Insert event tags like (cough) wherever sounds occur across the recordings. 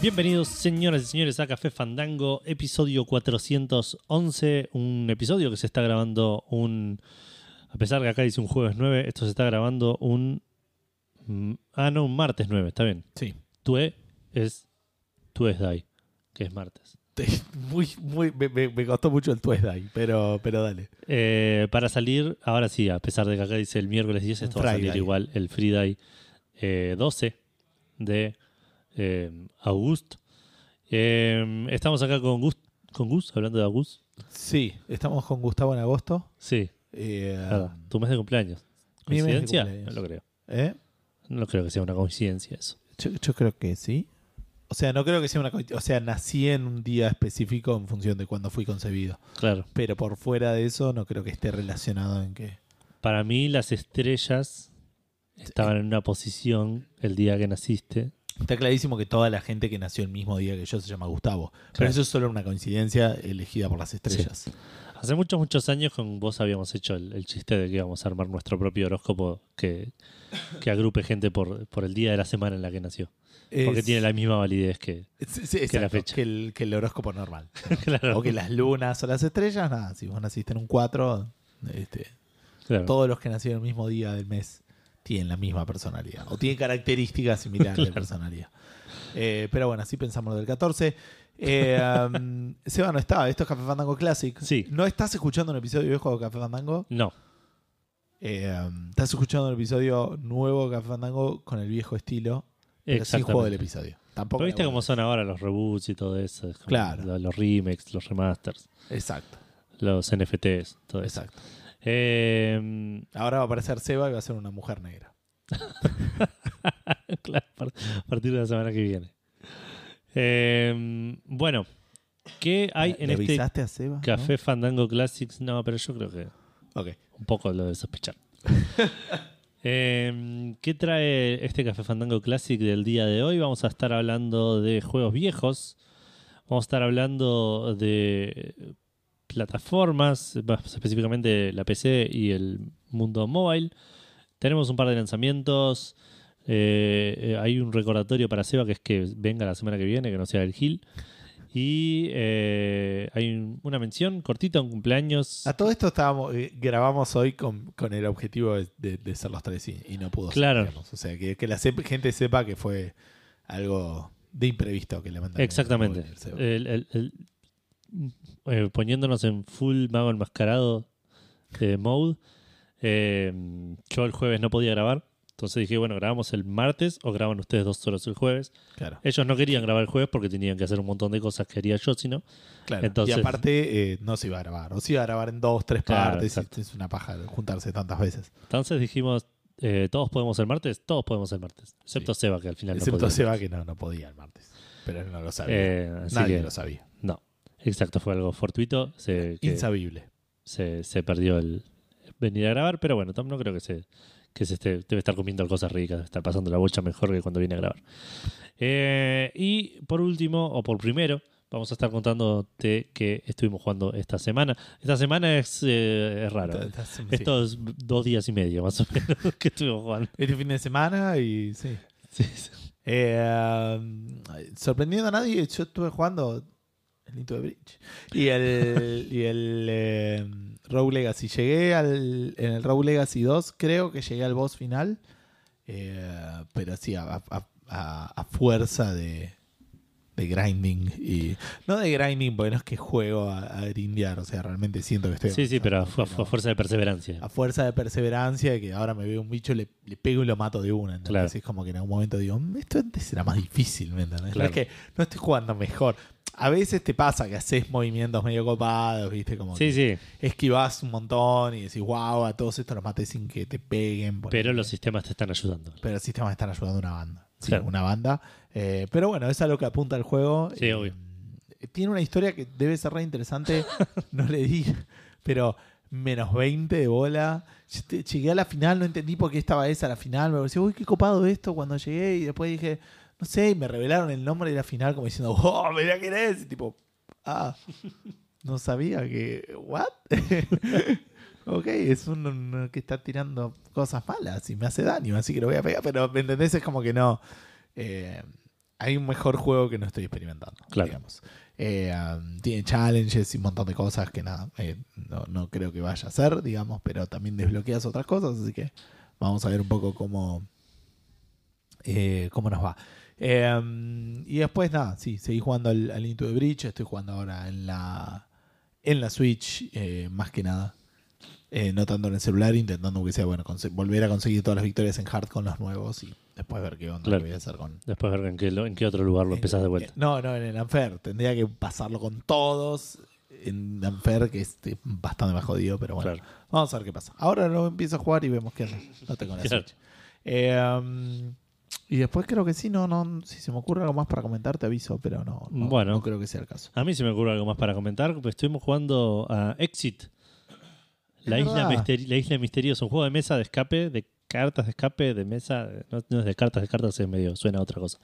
Bienvenidos, señoras y señores, a Café Fandango, episodio 411. Un episodio que se está grabando un. A pesar que acá dice un jueves 9, esto se está grabando un. mm, Ah, no, un martes 9, está bien. Sí. Tue es. Tuesday, que es martes. Te- Muy, muy, me, costó mucho el Tuesday, pero, pero dale. Eh, para salir, ahora sí, a pesar de que acá dice el miércoles 10, esto Un va a salir Friday. igual el Friday eh, 12 de eh, agosto. Eh, estamos acá con Gus, con Gus, hablando de Gus. Sí, estamos con Gustavo en agosto. Sí, Eh, nada, tu mes de cumpleaños. De ¿Coincidencia? cumpleaños. No lo creo. ¿eh? No creo que sea una coincidencia eso. yo, yo creo que sí. O sea, no creo que sea una... O sea, nací en un día específico en función de cuándo fui concebido. Claro. Pero por fuera de eso, no creo que esté relacionado en que... Para mí las estrellas estaban en una posición el día que naciste. Está clarísimo que toda la gente que nació el mismo día que yo se llama Gustavo. Pero eso es solo una coincidencia elegida por las estrellas. Hace muchos, muchos años con vos habíamos hecho el, el chiste de que íbamos a armar nuestro propio horóscopo que, que agrupe gente por, por el día de la semana en la que nació. Porque Es- tiene la misma validez que... Sí, sí, que la fecha. Que el, que el horóscopo normal. (laughs) Claro. O que las lunas o las estrellas, nada. Si vos naciste en un 4, este, Claro. todos los que nacieron el mismo día del mes tienen la misma personalidad. O tienen características similares de personalidad. Eh, pero bueno, así pensamos lo del 14. Eh, um, (laughs) Seba no estaba, esto es Café Fandango Classic. Sí. ¿No estás escuchando un episodio viejo de Café Fandango? No, Eh, um, estás escuchando un episodio nuevo de Café Fandango con el viejo estilo, pero sin juego del episodio. Tampoco Pero viste cómo son ahora los reboots y todo eso. Claro. lo- Los remakes, los remasters, Exacto, los NFTs, todo eso. Eh, Ahora va a aparecer Seba y va a ser una mujer negra. (laughs) claro, a partir de la semana que viene. Eh, bueno, ¿qué hay en ¿Le este a Seba? Café Fandango Classics? No, pero yo creo que ¿No? Ok. un poco lo de sospechar. (laughs) Eh, ¿Qué trae este Café Fandango Classic del día de hoy? Vamos a estar hablando de juegos viejos. Vamos a estar hablando de plataformas, más específicamente la PC y el mundo mobile. Tenemos un par de lanzamientos. Eh, eh, hay un recordatorio para Seba que es que venga la semana que viene, que no sea el Gil. Y eh, hay un- una mención cortita, un cumpleaños. A todo esto estábamos, eh, grabamos hoy con, con el objetivo de, de- de ser los tres y, y no pudo ser, Claro. O sea, que, que la gente sepa que fue algo de imprevisto que le mandaron. Exactamente. El- el- el- eh, poniéndonos en full mago enmascarado de mode. eh, yo el jueves no podía grabar. Entonces dije, bueno, grabamos el martes o graban ustedes dos solos el jueves. Claro, Ellos no querían grabar el jueves porque tenían que hacer un montón de cosas que haría yo, sino. claro. entonces- y aparte, eh, no se iba a grabar. O se iba a grabar en dos, tres Claro, partes. y exacto. es una paja juntarse tantas veces. Entonces dijimos, eh, ¿todos podemos el martes? Todos podemos el martes. Excepto Seba, que al final no Excepto podía. Seba, que no, no podía el martes. Pero él no lo sabía. Eh, Nadie que- lo sabía. Exacto, fue algo fortuito. Se, Insabible. se, se perdió el venir a grabar, pero bueno, Tom no creo que se que se esté, debe estar comiendo cosas ricas, debe estar pasando la bocha mejor que cuando viene a grabar. Eh, y por último, o por primero, vamos a estar contándote que estuvimos jugando esta semana. Esta semana es, eh, es raro. Sí. Estos dos días y medio más o menos (laughs) que estuvimos jugando. Este fin de semana y sí. Sí, sí. Eh, um, sorprendiendo a nadie, yo estuve jugando el Into the Bridge y el, y el eh, Rogue Legacy. Llegué al, en el Rogue Legacy 2, creo que llegué al boss final, eh, pero sí, a, a- a- a fuerza de, de grinding. y No de grinding, porque no es que juego a, a grindear, o sea, realmente siento que estoy. Sí, sí, pero a, fu- avanzando, a fuerza de perseverancia. a fuerza de perseverancia que ahora me veo un bicho, le, le pego y lo mato de una. ¿entendés? Claro. Es como que en algún momento digo, "Mm, esto antes era más difícil, ¿me entendés? No Claro. es que no estoy jugando mejor. A veces te pasa que haces movimientos medio copados, ¿viste? Como Sí, sí, esquivas un montón y decís, wow, a todos estos los maté sin que te peguen. pero los sistemas te están ayudando. Pero los sistemas están ayudando a una banda. Sí, Claro. una banda. Eh, pero bueno, es a lo que apunta el juego. Sí, Eh, obvio. Tiene una historia que debe ser re interesante. (laughs) no le di, pero menos 20 de bola. Llegué a la final, no entendí por qué estaba esa la final. Me pareció, uy, qué copado esto cuando llegué. Y después dije, no sé, y me revelaron el nombre de la final como diciendo, oh, mirá quién es. Y tipo, ah, no sabía que, ¿what? (laughs) ok, es un, un que está tirando cosas malas y me hace daño, así que lo voy a pegar. Pero, ¿me entendés? Es como que no. eh, hay un mejor juego que no estoy experimentando. Claro. Digamos. Eh, um, tiene challenges y un montón de cosas que nada, eh, no, no creo que vaya a ser, digamos, pero también desbloqueas otras cosas, así que vamos a ver un poco cómo, eh, cómo nos va. Eh, um, y después nada, sí, seguí jugando al, al Into the Breach, estoy jugando ahora en la, en la Switch, eh, más que nada. Eh, no tanto en el celular, intentando que sea bueno volver a conseguir todas las victorias en hard con los nuevos y después ver qué onda Claro. voy a hacer con, Después ver en qué, en qué otro lugar lo empezás de vuelta. eh, No, no, en el Unfair. Tendría que pasarlo con todos. En Unfair, que es eh, bastante más jodido, pero bueno. Claro. Vamos a ver qué pasa. Ahora lo empiezo a jugar y vemos qué onda. No tengo la Claro. Switch. Eh, um, y después creo que sí, no, no. Si se me ocurre algo más para comentar, te aviso, pero no, no, Bueno. no creo que sea el caso. A mí se me ocurre algo más para comentar. Pues estuvimos jugando a Exit. La isla, la isla misteriosa, un juego de mesa de escape, de cartas de escape, de mesa. No, no es de cartas de cartas, es medio, suena a otra cosa.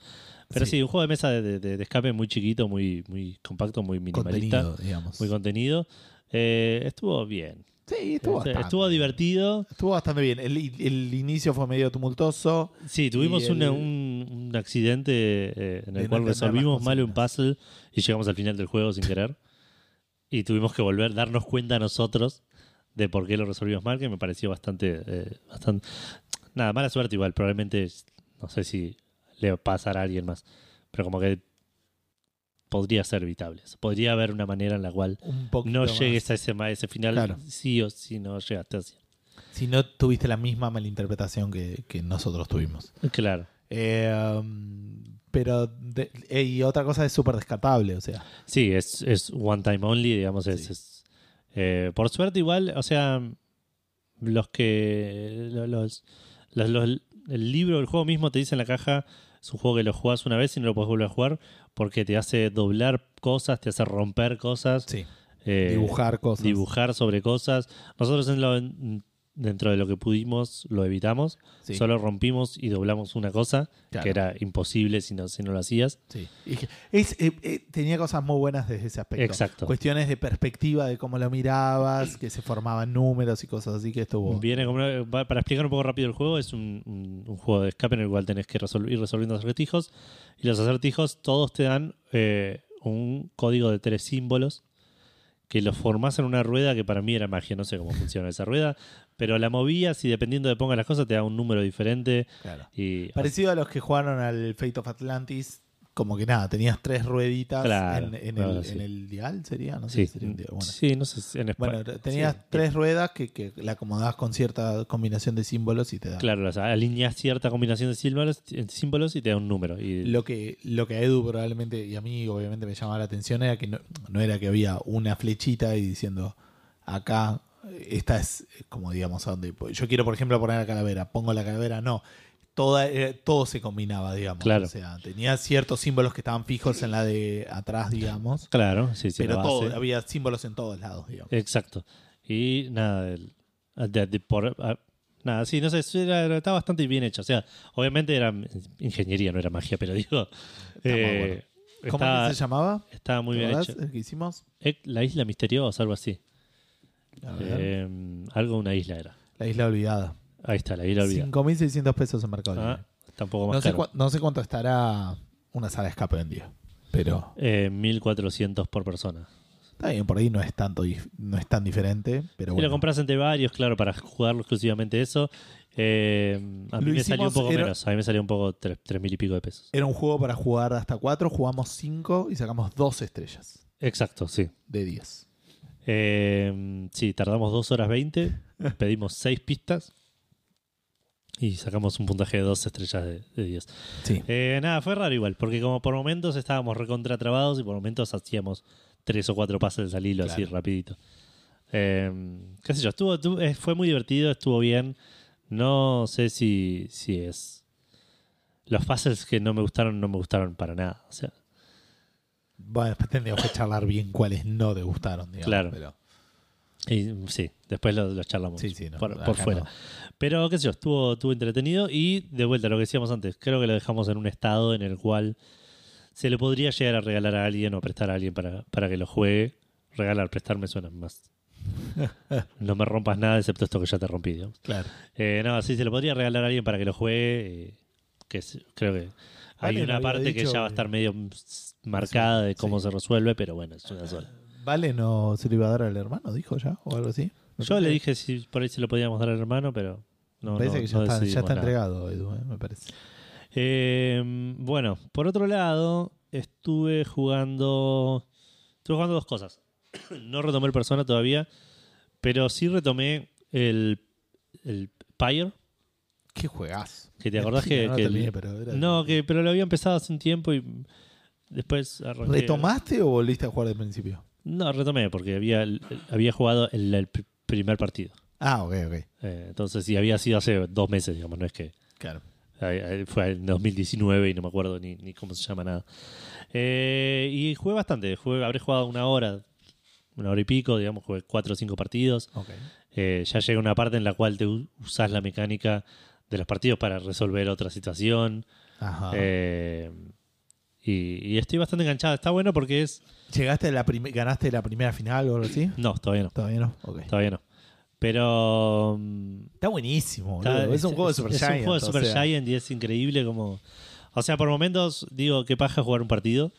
Pero sí, Sí. un juego de mesa de, de- de- de escape muy chiquito, muy, muy compacto, muy minimalista, Contenido, digamos. muy contenido. Eh, estuvo bien. Sí, estuvo Este, bastante. estuvo divertido. Estuvo bastante bien. El, el inicio fue medio tumultuoso. Sí, tuvimos Y el- una- un, un accidente eh, en De el no cual entender resolvimos las mal un puzzle y llegamos al final del juego sin querer. (laughs) Y tuvimos que volver, darnos cuenta nosotros de por qué lo resolvimos mal, que me pareció bastante, eh, bastante... Nada, mala suerte igual, probablemente, no sé si le pasará a alguien más, pero como que podría ser evitable. Podría haber una manera en la cual no más. llegues a ese, final Claro. sí o sí no llegaste así. Si no tuviste la misma malinterpretación que, que nosotros tuvimos. Claro. Eh, um, pero, de- eh, y otra cosa es súper descartable, o sea. Sí, es, es one time only, digamos. Es, Sí. es, eh, por suerte, igual, o sea, los que. lo- Los, los- los- el libro, el juego mismo te dice en la caja, es un juego que lo jugás una vez y no lo puedes volver a jugar porque te hace doblar cosas, te hace romper cosas, Sí. eh, dibujar cosas. dibujar sobre cosas. Nosotros en lo- en- dentro de lo que pudimos lo evitamos, Sí, solo rompimos y doblamos una cosa claro, que era imposible si no, si no lo hacías. sí. Es, eh, eh, tenía cosas muy buenas desde ese aspecto. Exacto. Cuestiones de perspectiva de cómo lo mirabas, que se formaban números y cosas así que estuvo. Viene como una- pa- para explicar un poco rápido el juego, es un, un- un juego de escape en el cual tenés que resol- ir resolviendo acertijos. Y los acertijos todos te dan eh, un código de tres símbolos que los formás en una rueda que para mí era magia. No sé cómo funciona esa rueda, pero la movías y dependiendo de pongas las cosas te da un número diferente. Claro. Y Parecido a los que jugaron al Fate of Atlantis, como que nada, tenías tres rueditas Claro, en, en claro, el, sí. en el dial, sería, no sé sí, si sería un dial. Bueno, sí, no sé en Bueno, español. tenías Sí. tres ruedas que, que la acomodabas con cierta combinación de símbolos y te da. Claro, o sea, alineas cierta combinación de símbolos, símbolos y te da un número. Y Lo que, lo que a Edu probablemente, y a mí obviamente me llamaba la atención, era que no, no era que había una flechita y diciendo, acá, esta es eh, como digamos a donde. Yo quiero, por ejemplo, poner la calavera, pongo la calavera, no. Toda, eh, todo se combinaba, digamos. Claro. O sea, tenía ciertos símbolos que estaban fijos en la de atrás, digamos. claro, sí, sí. pero todo, había símbolos en todos lados, digamos. Exacto. Y nada, el- de- de- por- ah, nada, sí, no sé, era, está bastante bien hecho. O sea, obviamente era ingeniería, no era magia, pero digo, eh, ¿Cómo estaba, que se llamaba? estaba muy ¿Te bien hecho. el que hicimos? La isla misteriosa, algo así. Eh, algo una isla era. la isla olvidada. Ahí está, la isla olvidada. 5.600 pesos en Mercado Libre. Ah, tampoco más no, sé caro. cua- no sé cuánto estará una sala de escape día. Pero Eh, 1400 por persona. está bien, por ahí no es tanto no es tan diferente. Pero bueno. lo compras entre varios, claro, para jugarlo exclusivamente eso. eh, a mí Lo me salió un poco era- menos. A mí me salió un poco tres, tres mil y pico de pesos. Era un juego para jugar hasta 4, jugamos 5 y sacamos 2 estrellas Exacto, sí. de 10. Eh, sí, tardamos 2 horas 20, pedimos 6 pistas y sacamos un puntaje de 2 estrellas de, de 10. Sí. Eh, nada, fue raro igual, porque como por momentos estábamos recontratrabados y por momentos hacíamos 3 o 4 pases al hilo así rapidito. Eh, qué sé yo, estuvo, estuvo- eh, fue muy divertido, estuvo bien. No sé si, si es... Los puzzles que no me gustaron, no me gustaron para nada. O sea, Bueno, después tendríamos que charlar bien cuáles no te gustaron, digamos. Claro. Pero, Y sí, después lo, lo charlamos sí, sí, no, por, fuera. no. Pero qué sé yo, estuvo, estuvo entretenido y de vuelta lo que decíamos antes, creo que lo dejamos en un estado en el cual se le podría llegar a regalar a alguien o prestar a alguien para, para que lo juegue. Regalar, prestar me suena más. (laughs) No me rompas nada excepto esto que ya te rompí, digamos. Claro. Eh, no, sí, se lo podría regalar a alguien para que lo juegue. eh, que es- creo que Hay una parte que ya va a estar medio marcada de cómo se resuelve, pero bueno, es una sola. Vale, no se lo iba a dar al hermano, dijo ya, o algo así. Yo le dije si por ahí se lo podíamos dar al hermano, pero no. me parece no- que ya no está, ya entregado, Edu, eh, me parece. Eh, bueno, por otro lado, estuve jugando. Estuve jugando dos cosas. (clears throat) no retomé el Persona todavía, pero sí retomé el, el Pyre. Qué juegas. Que te (laughs) acordás que. no, que el- pero era- no, que, pero lo había empezado hace un tiempo y después arranqué. ¿Retomaste o volviste a jugar del principio? No, retomé porque había, había jugado el, el pr- primer partido. Ah, ok, ok. Eh, entonces, sí, había sido hace dos meses, digamos, no es que. Claro. Eh, Fue en 2019 y no me acuerdo ni, ni cómo se llama nada. Eh, y jugué bastante. Jugué, habré jugado una hora, una hora y pico, digamos, jugué cuatro o cinco partidos. Ok. Eh, ya llega una parte en la cual te u- usás la mecánica de los partidos para resolver otra situación. Ajá. Y, y estoy bastante enganchado. Está bueno porque es. ¿Llegaste a la ¿Ganaste la primera final o algo así? No, todavía no. Todavía no. Todavía no. Pero. mm, Está buenísimo, Está-. Es un juego de Super es Giant. un juego de Super sea, Giant y es increíble como... O sea, por momentos digo, qué paja jugar un partido.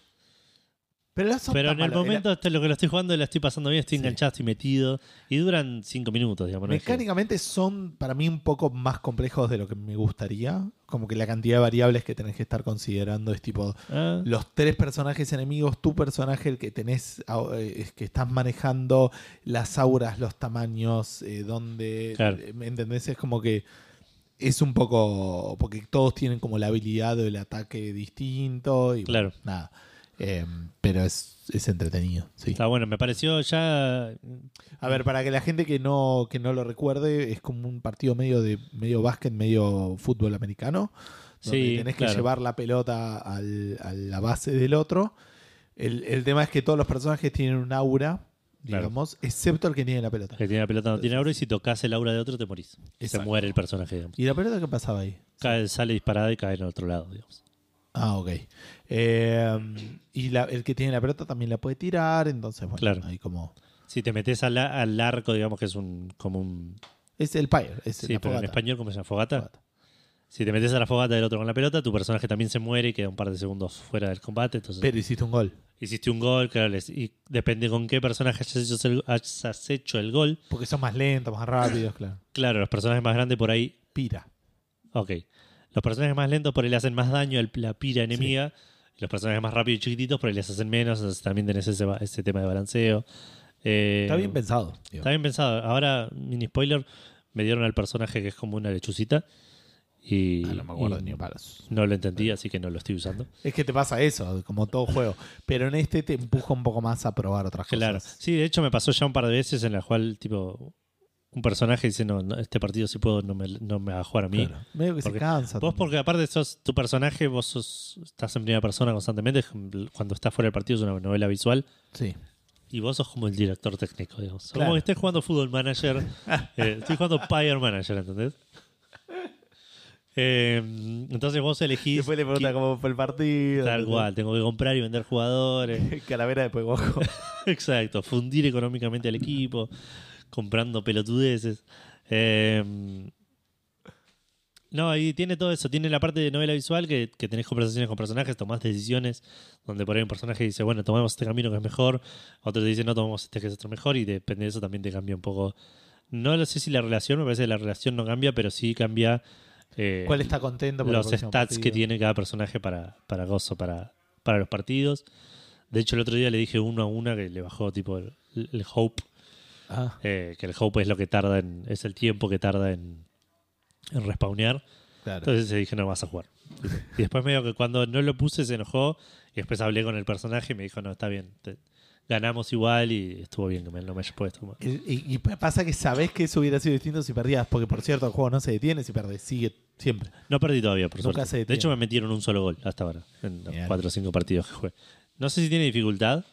Pero, pero en el momento esto, lo que lo estoy jugando la estoy pasando bien, estoy Sí. enganchado, estoy metido. Y duran cinco minutos, digamos. no es Mecánicamente son para mí un poco más complejos de lo que me gustaría. Como que la cantidad de variables que tenés que estar considerando es tipo Ah, los tres personajes enemigos, tu personaje, el que tenés, eh, es que estás manejando, las auras, los tamaños, eh, donde, Claro. eh, ¿me entendés? Es como que es un poco, porque todos tienen como la habilidad del ataque distinto y Claro. bueno, nada. Eh, pero es, es entretenido, sí. Está bueno, me pareció ya... A ver, para que la gente que no, que no lo recuerde, es como un partido medio de medio básquet, medio fútbol americano. Donde Sí, tenés claro. que llevar la pelota al- a la base del otro. El, el tema es que todos los personajes tienen un aura, Claro. digamos, excepto el que tiene la pelota. El que tiene la pelota no tiene aura y si tocas el aura de otro te morís. Se muere el personaje, digamos. ¿Y la pelota qué pasaba ahí? Cae, sale disparada y cae en el otro lado, digamos. Ah, ok. Eh, y la- el que tiene la pelota también la puede tirar, entonces, bueno, Claro. ahí como... Si te metes al, al arco, digamos que es un como un... Es el Pyre, es Sí, la pero en español, ¿cómo se llama? ¿Fogata? Fogata. Si te metes a la fogata del otro con la pelota, tu personaje también se muere y queda un par de segundos fuera del combate. Entonces, Pero hiciste un gol. hiciste un gol, claro, y depende con qué personaje hayas hecho el, hayas hecho el gol. Porque son más lentos, más rápidos, claro. Claro, los personajes más grandes por ahí. Pira. Ok. Los personajes más lentos por ahí le hacen más daño a la pira enemiga. Los personajes más rápidos y chiquititos por ahí les hacen menos. Entonces también tenés ese, tema de balanceo. Eh, Está bien pensado. Está bien pensado. Ahora, mini spoiler, me dieron al personaje que es como una lechucita. Y, Ah, no me acuerdo y ni a palos. no lo entendí, así que no lo estoy usando. Es que te pasa eso, como todo juego. Pero en este te empuja un poco más a probar otras Claro. cosas. Sí, de hecho me pasó ya un par de veces en la cual, tipo, un personaje dice, no, no, este partido si puedo no me, no me va a jugar a mí. Claro. Medio que Porque se cansa. Vos también. porque aparte sos tu personaje, vos sos, estás en primera persona constantemente, cuando estás fuera del partido es una novela visual Sí. y vos sos como el director técnico, digamos. Claro. Como que estés jugando Football Manager, (laughs) eh, estoy jugando Pyre Manager, ¿entendés? Eh, entonces vos elegís... Después le pregunta cómo fue el partido. Tal cual, tengo que comprar y vender jugadores. (laughs) Calavera de Peguajo. (laughs) Exacto, fundir económicamente al equipo, comprando pelotudeces. Eh, no, y tiene todo eso. Tiene la parte de novela visual que, que tenés conversaciones con personajes, tomás decisiones, donde por ahí un personaje dice, bueno, tomamos este camino que es mejor, otro te dice, no, tomamos este que es otro mejor, y depende de eso también te cambia un poco. No lo sé si la relación, me parece que la relación no cambia, pero sí cambia eh, ¿Cuál está contento por los stats partido? que tiene cada personaje para, para gozo, para, para los partidos. De hecho, el otro día le dije uno a una que le bajó tipo el, el hope, Ah, eh, que el hope es lo que tarda en, es el tiempo que tarda en, en respawnear. claro. Entonces le dije, no vas a jugar. (laughs) Y después medio que cuando no lo puse se enojó y después hablé con el personaje y me dijo, no, está bien, te- ganamos igual y estuvo bien que me, no me hayas puesto. y, y- pasa que sabés que eso hubiera sido distinto si perdías, porque por cierto el juego no se detiene si perdés, sigue siempre. No perdí todavía, por Nunca suerte. se De hecho, me metieron un solo gol hasta ahora, en los cuatro o cinco partidos que jugué. No sé si tiene dificultad.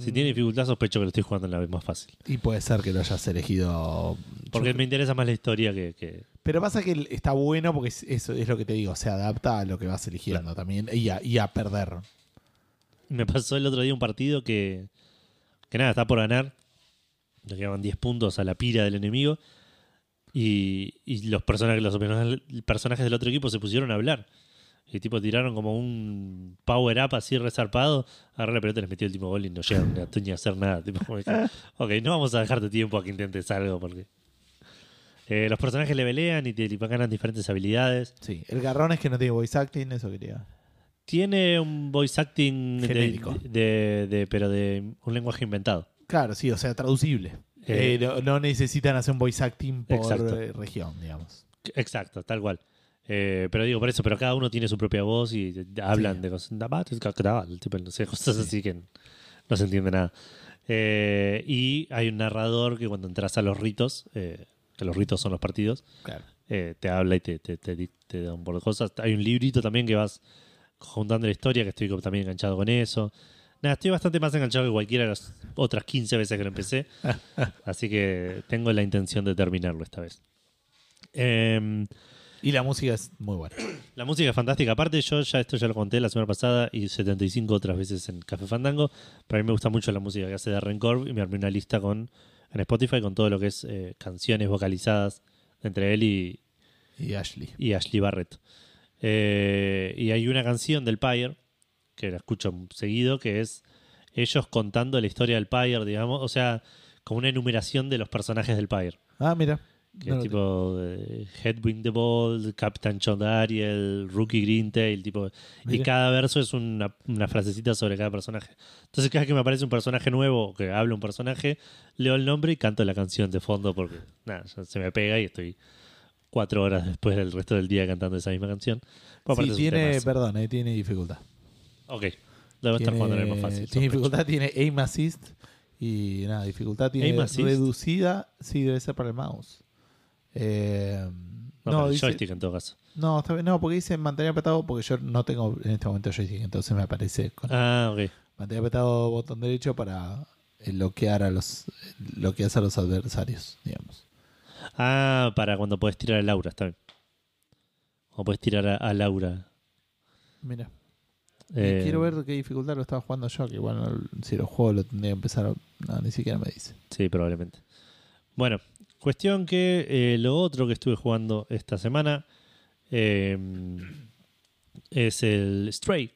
Si tiene dificultad, sospecho que lo estoy jugando en la vez más fácil. Y puede ser que lo hayas elegido. Porque me interesa más la historia que. que- Pero pasa que está bueno porque es- eso es lo que te digo, se adapta a lo que vas eligiendo también y a, y a perder. Me pasó el otro día un partido que. Que nada, está por ganar. Le quedaban 10 puntos a la pira del enemigo. Y, y los personajes, los personajes del otro equipo se pusieron a hablar. Y tipo tiraron como un power up así resarpado. Agarré la pelota, les metió el último gol y no llegaron ni a, ni a hacer nada. (laughs) Tipo, como ok, no vamos a dejarte tiempo a que intentes algo porque. Eh, los personajes le pelean y te tipo, ganan diferentes habilidades. Sí, el garrón es que no tiene voice acting, eso quería. Tiene un voice acting Genérico. de, de- pero de un lenguaje inventado. Claro, sí, o sea, traducible. Eh, Eh, no, no necesitan hacer un voice acting por Exacto. región, digamos. Exacto, tal cual. Eh, pero digo, por eso, pero cada uno tiene su propia voz y hablan Sí. de cosas, tipo, no sé, (laughs) cosas así que no se entiende nada. Eh, y hay un narrador que cuando entras a los ritos, eh, que los ritos son los partidos, Claro. eh, te habla y te, te, te, di- te da un por de cosas. Hay un librito también que vas juntando la historia, que estoy también enganchado con eso. Nada, estoy bastante más enganchado que cualquiera de las otras 15 veces que lo empecé. (laughs) así que tengo la intención de terminarlo esta vez. Em, Y la música es muy buena. (clears throat) la música es fantástica. Aparte, yo ya esto ya lo conté la semana pasada y 75 otras veces en Café Fandango. Pero a mí me gusta mucho la música que hace Darren Corb y me armé una lista con en Spotify con todo lo que es eh, canciones vocalizadas entre él y, Y Ashley. y Ashley Barrett. Eh, y hay una canción del Pyre que la escucho seguido que es ellos contando la historia del Pyre, digamos, o sea, como una enumeración de los personajes del Pyre. Ah, mira. Que No es tipo eh, Headwind the Ball, Captain John Dariel, Rookie Greentail, tipo. Y Mira. cada verso es una, una frasecita sobre cada personaje. Entonces, cada vez que me aparece un personaje nuevo o que habla un personaje, leo el nombre y canto la canción de fondo porque nada, se me pega y estoy cuatro horas después del resto del día cantando esa misma canción. Pues Sí, tiene, perdón, eh, tiene dificultad. Ok, debo estar jugando en el más fácil. tiene dificultad, tiene aim assist y nada, dificultad tiene reducida, sí debe ser para el mouse. Eh, No, no, dice- joystick en todo caso. no, porque dice mantener apretado porque yo no tengo en este momento joystick, entonces me aparece con Ah, ok. mantener apretado botón derecho para eh, bloquear a los a los adversarios, digamos. Ah, para cuando puedes tirar a Laura, está bien. O puedes tirar a, a Laura. Mira, Eh, quiero ver qué dificultad lo estaba jugando yo, que igual si lo juego lo tendría que empezar, no, ni siquiera me dice. Sí, probablemente. Bueno, cuestión que eh, lo otro que estuve jugando esta semana eh, es el Stray.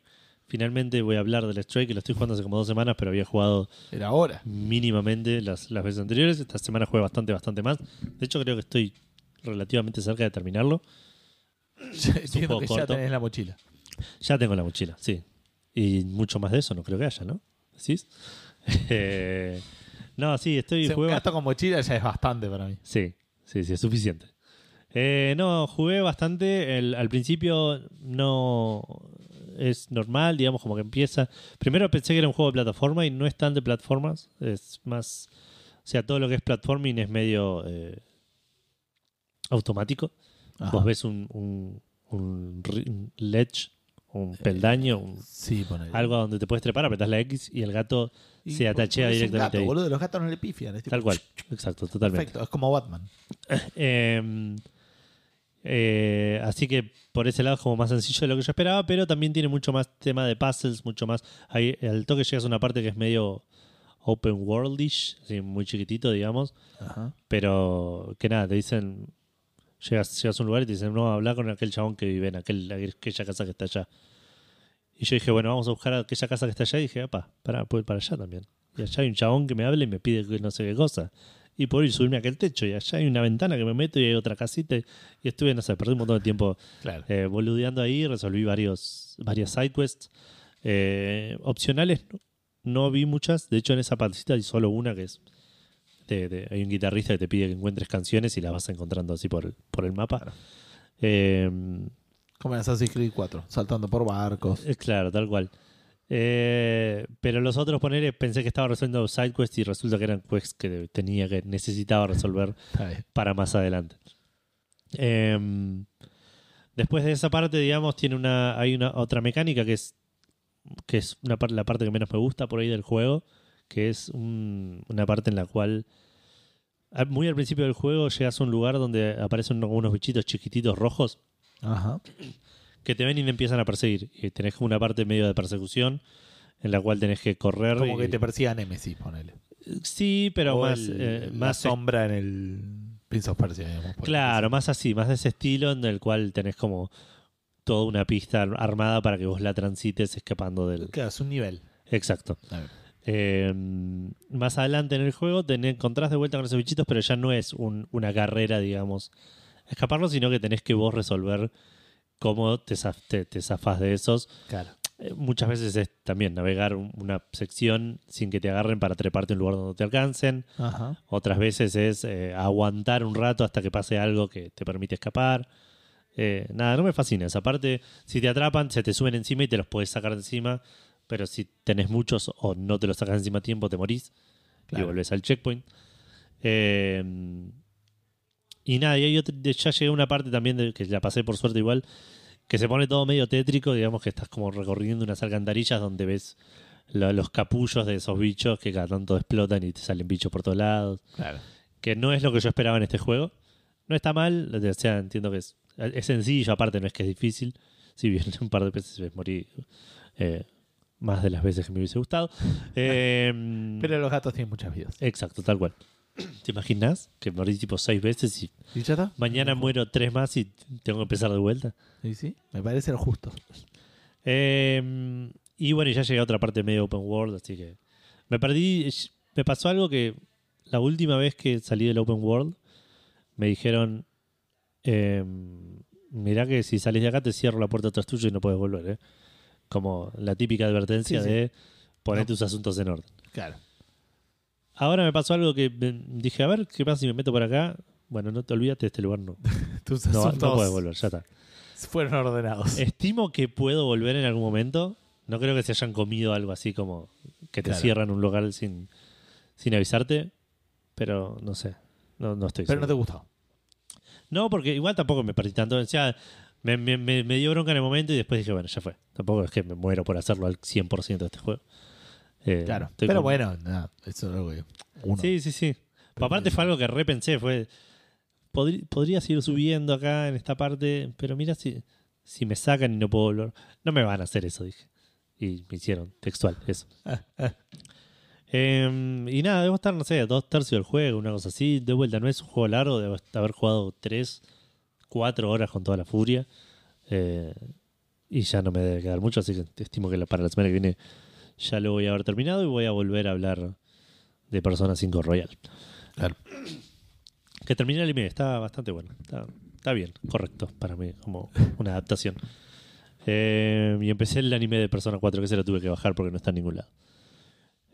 Finalmente voy a hablar del Stray, que lo estoy jugando hace como dos semanas, pero había jugado Era ahora. mínimamente las, las veces anteriores. Esta semana jugué bastante, bastante más. De hecho, creo que estoy relativamente cerca de terminarlo. (laughs) Entiendo poco que ya corto. tenés la mochila. Ya tengo la mochila, sí. Y mucho más de eso no creo que haya, ¿no? ¿Decís? (laughs) Eh, no, sí, estoy un jugué gasto con mochila ya es bastante para mí. Sí, sí, sí, es suficiente. Eh, no, jugué bastante. El- al principio no es normal, digamos, como que empieza. Primero pensé que era un juego de plataforma y no es tan de plataformas. Es más. O sea, todo lo que es platforming es medio eh, automático. Ajá. Vos ves un, un, un ri- un ledge, un peldaño, un- Sí, ponele. algo a donde te puedes trepar, apretás la X y el gato Y se atachea un directamente gato, ahí. boludo, los gatos no le pifian. es tipo- Tal cual. Exacto, totalmente. Perfecto, es como Batman. (laughs) Eh, eh, así que por ese lado es como más sencillo de lo que yo esperaba, pero también tiene mucho más tema de puzzles, mucho más. Ahí, al toque llegas a una parte que es medio open worldish, así, muy chiquitito, digamos, Ajá. pero que nada, te dicen. Llegas, llegas a un lugar y te dicen, no, habla con aquel chabón que vive en aquel, aquella casa que está allá. Y yo dije, bueno, vamos a buscar aquella casa que está allá. Y dije, apa, para, puedo ir para allá también. Y allá hay un chabón que me habla y me pide que no sé qué cosa. Y puedo ir a subirme a aquel techo. Y allá hay una ventana que me meto y hay otra casita. Y estuve, no sé, perdí un montón de tiempo Claro. eh, boludeando ahí. Resolví varios, varias sidequests. Eh, opcionales no, no vi muchas. De hecho, en esa partecita hay solo una que es. Hay un guitarrista que te pide que encuentres canciones y las vas encontrando así por el, por el mapa. Claro. Eh, Como en Assassin's Creed 4, saltando por barcos. eh, claro, tal cual. Eh, pero los otros poner pensé que estaba resolviendo sidequests y resulta que eran quests que tenía que necesitaba resolver (laughs) para más adelante. Em, después de esa parte, digamos, tiene una hay una otra mecánica que es que es una la parte que menos me gusta por ahí del juego, que es un- una parte en la cual muy al principio del juego llegas a un lugar donde aparecen unos bichitos chiquititos rojos Ajá. que te ven y te empiezan a perseguir. Y tenés como una parte medio de persecución en la cual tenés que correr. Como y- que te persiga Nemesis, ponele. Sí, pero O más, el- eh, más sombra en el Prince of Persia, digamos. Claro, más así, más de ese estilo en el cual tenés como toda una pista ar- armada para que vos la transites escapando del... Claro, es un nivel. Exacto. A ver. Eh, más adelante en el juego te encontrás de vuelta con esos bichitos, pero ya no es un- una carrera, digamos, escaparlo, sino que tenés que vos resolver cómo te, te, te zafás de esos. Claro. Eh, muchas veces es también navegar un- una sección sin que te agarren para treparte a un lugar donde te alcancen. Ajá. Otras veces es eh, aguantar un rato hasta que pase algo que te permite escapar. Eh, nada, no me fascina esa parte. Si te atrapan, se te suben encima y te los puedes sacar de encima. Pero si tenés muchos o no te los sacas encima a tiempo, te morís y volvés al checkpoint. Eh, y nada, y de- ya llegué a una parte también de, que la pasé por suerte igual, que se pone todo medio tétrico, digamos que estás como recorriendo unas alcantarillas donde ves lo- los capullos de esos bichos que cada tanto explotan y te salen bichos por todos lados Claro. que no es lo que yo esperaba en este juego. No está mal, o sea, entiendo que es, es sencillo, aparte no es que es difícil. Si bien (laughs) un par de veces morí eh, más de las veces que me hubiese gustado. (laughs) Eh, Pero los gatos tienen muchas vidas. Exacto, tal cual. (clears throat) ¿Te imaginas que morí tipo seis veces y ¿Y ya está? mañana muero tres más y tengo que empezar de vuelta? Sí, sí. Me parece lo justo. Eh, y bueno, ya llegué a otra parte medio open world, así que me perdí. Me pasó algo que la última vez que salí del open world me dijeron: eh, Mirá que si salís de acá te cierro la puerta atrás tuyo y no puedes volver. ¿eh?". Como la típica advertencia Sí, sí. de poner No. tus asuntos en orden. Claro. Ahora me pasó algo que dije: A ver, ¿qué pasa si me meto por acá? Bueno, no te olvides de este lugar, no. (laughs) Tus No, asuntos no puedes volver, ya está. fueron ordenados. Estimo que puedo volver en algún momento. No creo que se hayan comido algo así como que te Claro. cierran un local sin, sin avisarte. Pero no sé. No, no estoy Pero no te gustó. No, porque igual tampoco me perdí tanto. O sea, me, me- me- me dio bronca en el momento y después dije, bueno, ya fue. Tampoco es que me muero por hacerlo al 100% de este juego. Eh, Claro. Pero con- bueno, nada, eso es algo que uno. Sí, sí, sí. Pero Aparte fue algo que repensé, fue... podrí- podría seguir subiendo acá en esta parte, pero mira si, si me sacan y no puedo volver. No me van a hacer eso, dije. Y me hicieron textual, eso. (laughs) Em, y nada, debo estar, no sé, dos tercios del juego, una cosa así. De vuelta, no es un juego largo, debo haber jugado tres, cuatro horas con toda la furia. Eh, y ya no me debe quedar mucho, así que estimo que para la semana que viene ya lo voy a haber terminado y voy a volver a hablar de Persona 5 Royal. Claro. Que terminé el anime, está bastante bueno. Está, está bien, correcto para mí, como una adaptación. Eh, y empecé el anime de Persona 4, que se lo tuve que bajar porque no está en ningún lado.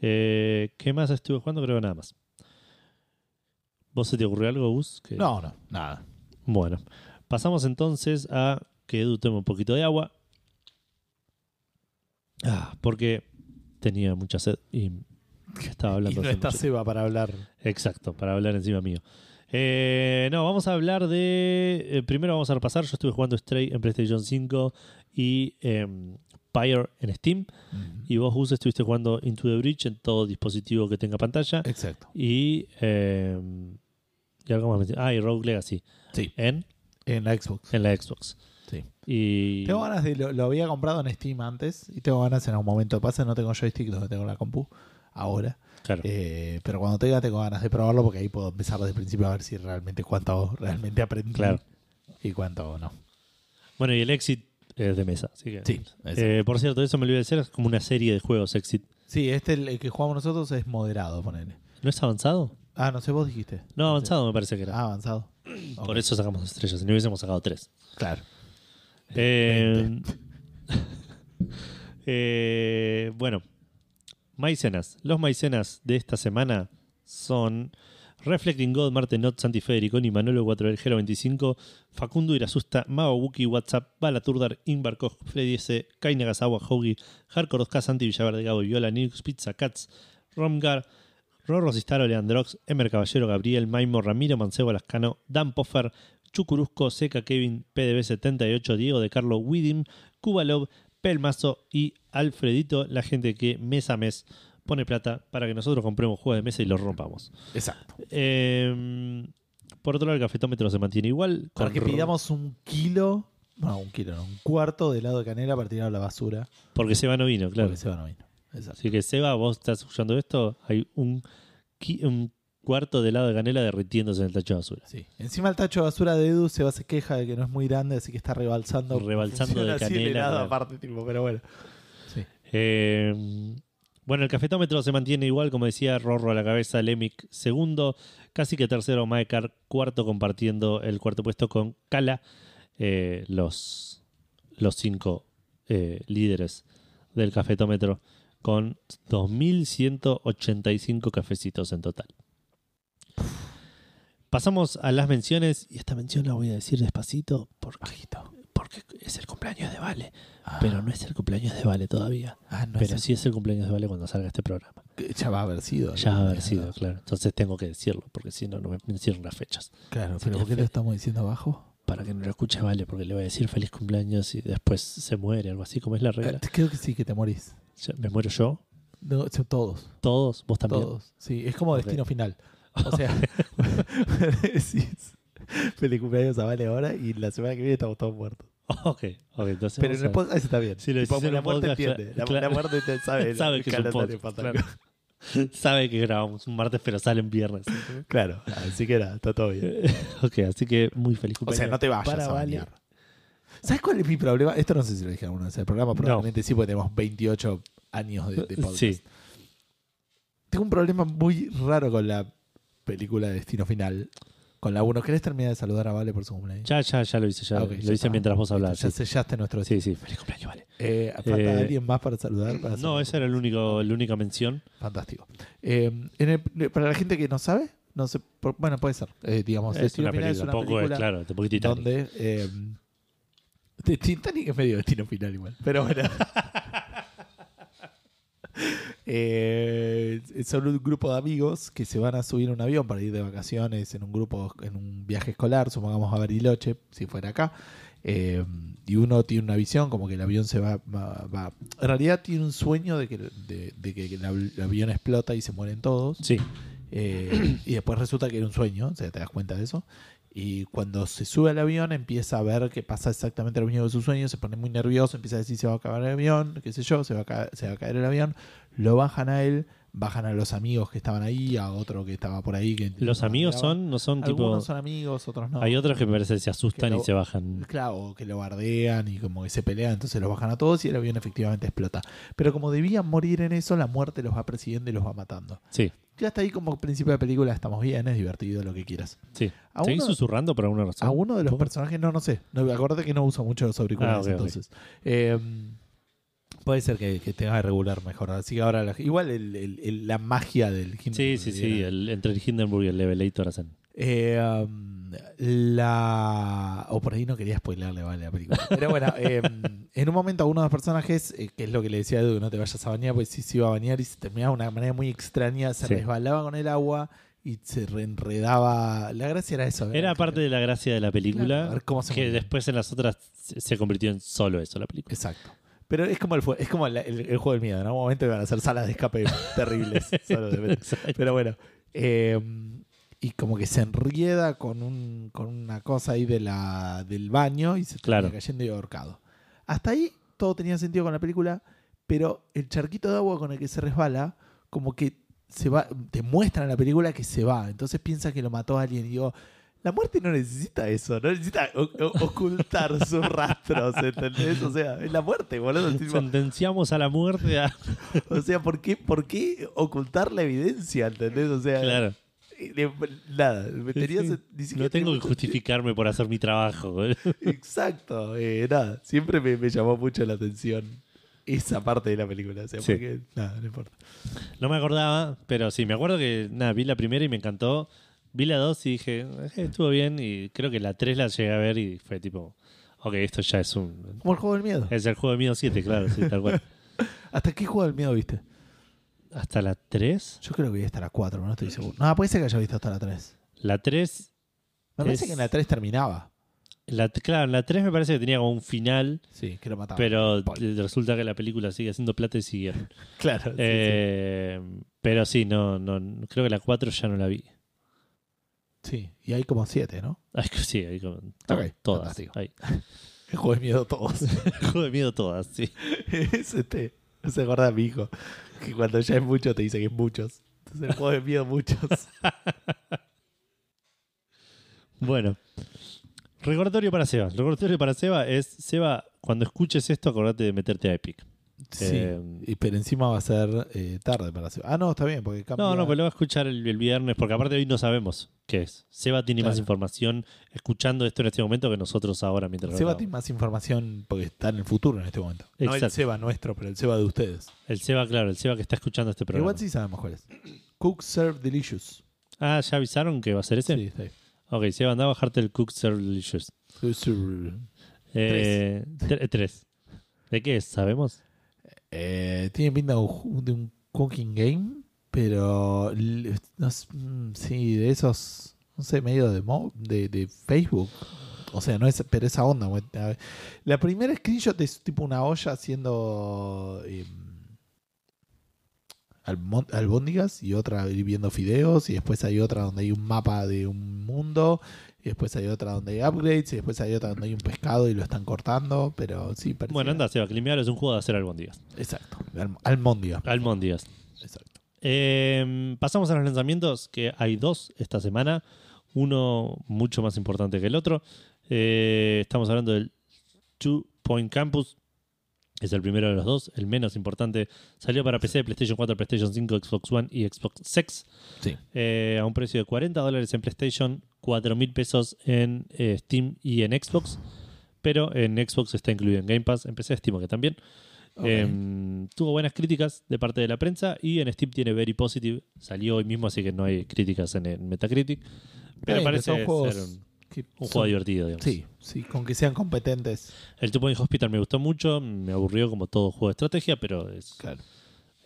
Eh, ¿Qué más estuve jugando? Creo que nada más. ¿Vos se te ocurrió algo, Gus? No, no, nada. Bueno, pasamos entonces a que Edu tome un poquito de agua. Ah, porque tenía mucha sed y estaba Y hablando no hace está mucho. Seba para hablar. Exacto, para hablar encima mío. Eh, no, vamos a hablar de. eh, primero vamos a repasar. Yo estuve jugando Stray en PlayStation 5 y em, Pyre en Steam. Y vos, Gus, estuviste jugando Into the Breach en todo dispositivo que tenga pantalla. Exacto. Y. y algo más. me- Ah, y Rogue Legacy Sí. en, En la Xbox. en la Xbox. Sí. Y. Tengo ganas de. Lo, lo había comprado en Steam antes y tengo ganas en algún momento. Pasa, no tengo joystick donde tengo la compu ahora. Claro. Eh, pero cuando tenga, tengo ganas de probarlo porque ahí puedo empezar desde el principio a ver si realmente cuánto realmente aprendí Claro. y cuánto no. Bueno, y el Exit es de mesa. Así que, Sí, Eh, por cierto, eso me olvidé de decir. Es como una serie de juegos Exit. Sí, este, el, el que jugamos nosotros, es moderado, ponele. ¿No es avanzado? Ah, no sé, vos dijiste. No, avanzado me parece que era. Ah, avanzado. Por Ok, eso sacamos estrellas. Si no hubiésemos sacado tres. Claro. Eh, (laughs) eh, bueno, maicenas. Los maicenas de esta semana son Reflecting God, Marte Not, Santi Federiconi, Manolo 4 del Gelo 25, Facundo Irasusta, Mao WhatsApp, Balaturdar, Inbarkoj, Freddy S, Kai Nagasawa, Hogi, Hardcore 2K, Santi Villaverde, Gabo, Viola, Nix, Pizza, Cats, Romgar, Rorro Cistaro, Leandrox, Emer Caballero, Gabriel, Maimo, Ramiro, Mancebo, Lascano, Dan Poffer, Chucurusco, Seca, Kevin, PDB78, Diego de Carlo, Widim, Kubalov, Pelmazo y Alfredito, la gente que mes a mes pone plata para que nosotros compremos juegos de mesa y los rompamos. Exacto. Eh, por otro lado, el cafetómetro se mantiene igual. Para que pidamos un kilo, no, un kilo, no, un cuarto de helado de canela para tirar a la basura. Porque Seba no vino, claro. Porque se van a vino. Exacto. Así que Seba, vos estás escuchando esto, hay un, un cuarto de helado de canela derritiéndose en el tacho de basura. Sí. Encima el tacho de basura de Edu se va se queja de que no es muy grande, así que está rebalsando. Rebalsando de el canela, helado aparte, tipo, pero bueno. Sí. Eh, bueno, el cafetómetro se mantiene igual, como decía, Rorro a la cabeza, Lemic segundo, casi que tercero Maekar, cuarto compartiendo el cuarto puesto con Kala, eh, los, los cinco eh, líderes del cafetómetro con 2.185 cafecitos en total. Pasamos a las menciones y esta mención la voy a decir despacito porque, porque es el cumpleaños de Vale, Ah, pero no es el cumpleaños de Vale todavía. ah, no Pero es sí es el cumpleaños de Vale cuando salga este programa. ya va a haber sido. Ya va a haber sido, claro. Entonces tengo que decirlo, porque si no, no me mencionan las fechas. Claro, pero ¿por qué lo estamos diciendo abajo? Para que no lo escuche Vale, porque le voy a decir feliz cumpleaños y después se muere, algo así, como es la regla. Eh, creo que sí, que te morís. ¿Me muero yo? No, todos. ¿Todos? ¿Vos también? Todos. Sí, es como destino final. (laughs) O sea, decís (laughs) feliz cumpleaños a Vale ahora y la semana que viene estamos todos muertos. Ok, ok, entonces. Pero en el podcast está bien. Si lo Tipo, la muerte podcast, entiende. La, claro. la muerte te sabe, (laughs) Sabe que es un calendario podcast, fatal. claro. Sabe que grabamos un martes, pero sale en viernes. Claro, así que nada, está todo bien. ok, así que muy feliz O cumpleaños. sea, no te vayas para a bañar. ¿Sabes cuál es mi problema? Esto no sé si lo dije alguna vez el programa, probablemente sí, porque tenemos 28 años de, de podcast. Sí. Tengo un problema muy raro con la película de Destino Final. Con la 1. ¿Querés terminar de saludar a Vale por su cumpleaños? Ya, ya, ya lo hice, ya Ah, lo ya hice está. mientras vos hablabas. Ya Sí, sellaste nuestro sí, sí, feliz cumpleaños, Vale. Eh, ¿Falta Eh, alguien más para saludar? Para No, esa era el único, la única mención. Fantástico. Eh, en el- para la gente que no sabe, no sé, bueno, puede ser. Eh, digamos, Es Destino una Final película, es una tampoco es, película claro, de poquito donde... De Titanic es medio destino final igual. Pero bueno. Eh, son un grupo de amigos que se van a subir a un avión para ir de vacaciones en un grupo, en un viaje escolar, supongamos a Bariloche, si fuera acá. Eh, y uno tiene una visión como que el avión se va, va- va- En realidad tiene un sueño de que, de, de que el avión explota y se mueren todos. Sí, Eh, y después resulta que era un sueño, o sea, te das cuenta de eso. Y cuando se sube al avión empieza a ver que pasa exactamente lo mismo que su sueño, se pone muy nervioso, empieza a decir se va a acabar el avión, qué sé yo, se va a caer, se va a caer el avión. Lo bajan a él, bajan a los amigos que estaban ahí, a otro que estaba por ahí. Que los amigos miraba. son, no son tipo. Algunos son amigos, otros no. Hay otros que me parece que se asustan Que y se bajan. Claro, que lo bardean y como que se pelean, entonces los bajan a todos y el avión efectivamente explota. Pero como debían morir en eso, la muerte los va persiguiendo y los va matando. Sí, Ya hasta ahí como principio de película estamos bien, es divertido, lo que quieras. sí. A ¿Seguís uno, susurrando por alguna razón? a uno de los ¿Cómo? personajes, no, no sé. No, acordate que no uso mucho los auriculares Ah, entonces. Eh, puede ser que, que tenga que regular mejor. Así que ahora, la- igual el- el- el- la magia del Sí, Hindenburg sí, sí. el- entre el Hindenburg y el Levelator hacen. Eh, um, la. O por ahí no quería spoilerle, vale, la película. Pero bueno, (laughs) eh, en un momento a uno de los personajes, eh, que es lo que le decía a Edu, que no te vayas a bañar, pues sí se iba a bañar y se terminaba de una manera muy extraña, se Sí. resbalaba con el agua y se reenredaba. La gracia era eso. Era parte de la gracia de la Claro, a película, ver cómo se que movía. después en las otras se se convirtió en solo eso la película. Exacto. Pero es como el, fue- es como el, el- el juego del miedo. En algún momento iban a hacer salas de escape (laughs) terribles. solo de. Pero bueno. eh, y como que se enrieda con, un, con una cosa ahí de la, del baño y se termina Claro. cayendo y ahorcado. Hasta ahí todo tenía sentido con la película, pero el charquito de agua con el que se resbala, como que se va, te muestran en la película que se va. Entonces piensa que lo mató a alguien y digo. La muerte no necesita eso, no necesita ocultar (laughs) sus rastros, ¿entendés? O sea, es la muerte, boludo. Sentenciamos a la muerte a... (laughs) o sea, ¿por qué, ¿por qué ocultar la evidencia? ¿Entendés? O sea, Claro. Nada, me tenías- Sí. ni No tengo que justificarme por hacer mi trabajo. Exacto, eh, nada, siempre me, me llamó mucho la atención esa parte de la película. O sea, Sí. porque, nada, no importa. No me acordaba, pero sí, me acuerdo que nada, vi la primera y me encantó. Vi la dos y dije, "Eh, estuvo bien. Y creo que la tres la llegué a ver y fue tipo, ok, esto ya es un. Como el juego del miedo. Es el juego de miedo 7, claro, sí, tal cual. (laughs) ¿Hasta qué juego del miedo viste? ¿Hasta la 3? Yo creo que vi hasta la 4, pero no estoy seguro. No, puede ser que haya visto hasta la 3. La 3, Me parece Es- que en la 3 terminaba. la, claro, la 3 me parece que tenía como un final, Sí, que lo mataba. pero Spoiler. resulta que la película sigue haciendo plata y siguieron. (laughs) Claro. sí, sí. Eh, Pero sí, no, no, creo que la 4 ya no la vi. Sí, y hay como 7, ¿no? (laughs) Ay, sí, ahí como- Ok, todas. fantástico. ahí. (laughs) El juego de miedo todos. Juego de miedo todas, sí. es este. No se acuerda mi hijo. Que cuando ya es mucho te dice que es muchos. Es el juego de miedo muchos. (laughs) Bueno. Recordatorio para Seba. Recordatorio para Seba es, Seba, cuando escuches esto, acordate de meterte a Epic. Sí. Eh, y, pero encima va a ser eh, tarde para hacer. Ah, no, está bien, porque cambia. No, no, pero lo va a escuchar el, el viernes, porque aparte hoy no sabemos qué es. Seba tiene más información escuchando esto en este momento que nosotros ahora mientras Seba tiene más información porque está en el futuro en este momento. No el Exacto. Seba nuestro, pero el Seba de ustedes. El Seba, claro, el Seba que está escuchando este programa. Igual sí sabemos cuál es. Cook Serve Delicious. Ah, ¿ya avisaron que va a ser ese? Sí, está ahí. Ok, Seba, anda a bajarte el Cook Serve Delicious. Cook Serve. Eh, tre- tres. ¿De qué es? ¿Sabemos? Eh, tiene pinta de un- cooking game, pero no mm, sí, de esos, no sé, medio de, mo- de, de Facebook. O sea, no es, pero esa onda. La primera screenshot es tipo una olla haciendo eh, albóndigas y otra viendo fideos y después hay otra donde hay un mapa de un mundo y después hay otra donde hay upgrades y después hay otra donde hay un pescado y lo están cortando, pero sí, parecía- Bueno, anda, Seba, Climear es un juego de hacer albóndigas. Exacto, almóndiga. Almóndigas. Exacto. Eh, pasamos a los lanzamientos, que hay dos esta semana. Uno mucho más importante que el otro. Eh, estamos hablando del Two Point Campus. Es el primero de los dos, el menos importante. Salió para PC, PlayStation 4, PlayStation 5, Xbox One y Xbox Sex. Sí. Eh, a un precio de 40 dólares en PlayStation, 4 mil pesos en eh, Steam y en Xbox. Pero en Xbox está incluido en Game Pass. En PC estimo que también. Eh, tuvo buenas críticas de parte de la prensa y en Steam tiene Very Positive. Salió hoy mismo, así que no hay críticas en, en Metacritic. Pero parece que son juegos ser un, que un juego divertido. digamos. Sí, sí, con que sean competentes. El Two Point Hospital me gustó mucho, me aburrió como todo juego de estrategia, pero es, Claro.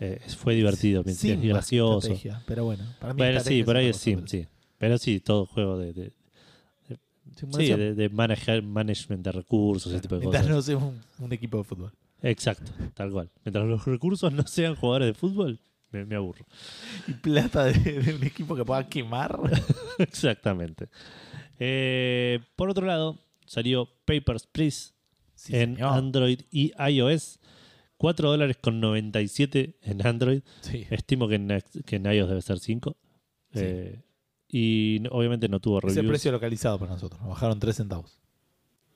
eh, fue divertido, más gracioso. pero bueno. Para mí Bueno, sí, por ahí es cosa, sí, pero- sí. Todo juego de, de- sí, de, de manejar, management de recursos, ese tipo de Mientras cosas. no sea un, un equipo de fútbol. Exacto, tal cual. Mientras los recursos no sean jugadores de fútbol, me, me aburro. Y plata de, de un equipo que pueda quemar. (laughs) Exactamente. Eh, por otro lado, salió Papers, Please Sí, en señor. Android y iOS. 4 dólares con 97 en Android. Sí. Estimo que en, que en iOS debe ser 5. Sí. Eh, y obviamente no tuvo Es reviews. el precio localizado para nosotros. Nos bajaron 3 centavos.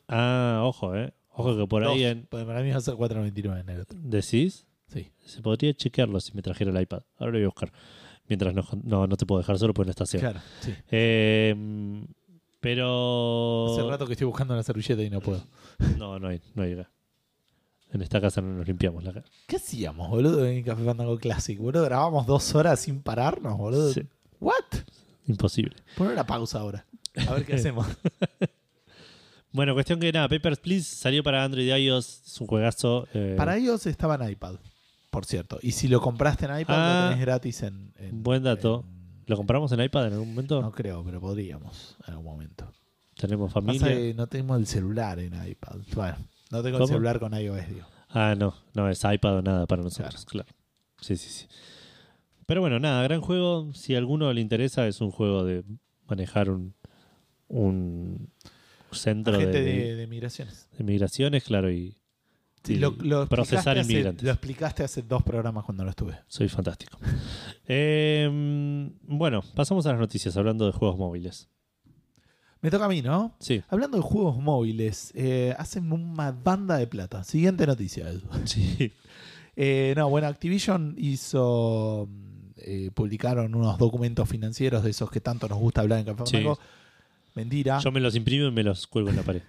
Ah, ojo, eh. Ojo que por ahí en- porque Para mí va a ser 4.99 en el otro. decís. Sí. Se podría chequearlo si me trajera el iPad. Ahora lo voy a buscar. Mientras no, no, no te puedo dejar solo porque no está Seba. Claro, sí. Eh, pero. Hace rato que estoy buscando una servilleta y no puedo. (laughs) No, no hay, no hay acá. En esta casa no nos limpiamos la cara. ¿Qué hacíamos, boludo, en Café Fandango Classic? Boludo, grabamos dos horas sin pararnos, boludo. Sí, ¿What? Imposible. Pon una pausa ahora. A ver qué (laughs) hacemos. Bueno, cuestión que nada, Papers, Please salió para Android y iOS. Es un juegazo. eh, Para ellos estaba en iPad, por cierto. Y si lo compraste en iPad, Ah, lo tenés gratis en. en- buen dato. en- ¿Lo compramos en iPad en algún momento? no creo, pero podríamos en algún momento. Tenemos Pasa familia. que no tenemos el celular en iPad. Bueno, no tengo ¿Cómo? el celular con iOS, digo. Ah, no, no es iPad o nada para nosotros, claro. Sí, sí, sí. Pero bueno, nada, gran juego. Si a alguno le interesa, es un juego de manejar un, un centro de, de, de- migraciones. de migraciones, claro, y, Sí, y lo, lo procesar hace- inmigrantes. lo explicaste hace dos programas cuando no estuve. Soy fantástico. (laughs) Eh, bueno, pasamos a las noticias hablando de juegos móviles. Me toca a mí, ¿no? Sí, Hablando de juegos móviles, eh, hacen una banda de plata. Siguiente noticia, Edu. sí. (laughs) Eh, no, bueno, Activision hizo. Eh, publicaron unos documentos financieros de esos que tanto nos gusta hablar en Café Sí. Mentira. Yo me los imprimo y me los cuelgo en la pared.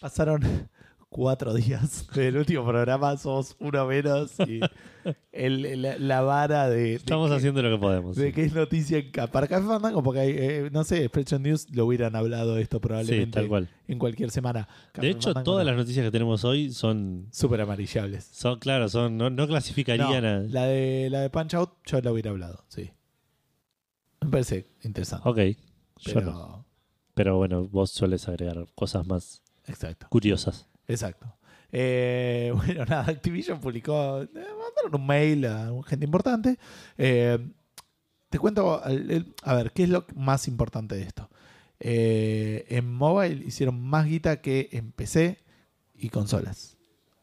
Pasaron cuatro días del último programa, somos uno menos. Y (laughs) el- la, la vara de. de Estamos que- haciendo lo que podemos. De sí. que es noticia para Café Fandango, porque hay, eh, no sé, Spreadshot News lo hubieran hablado esto Sí, probablemente tal cual. en cualquier semana. Café De hecho, Fandango todas no. las noticias que tenemos hoy son, Súper amarillables. son claro, son, no, no clasificarían No, a. la, de, la de Punch Out yo la hubiera hablado, sí. Me parece interesante. Ok, yo pero, no. Pero bueno, vos sueles agregar cosas más Exacto, curiosas. exacto. Eh, (laughs) bueno, nada, Activision publicó, eh, mandaron un mail a gente importante. Eh, te cuento, el- el- a ver, ¿qué es lo más importante de esto? Eh, en mobile hicieron más guita que en PC y consolas,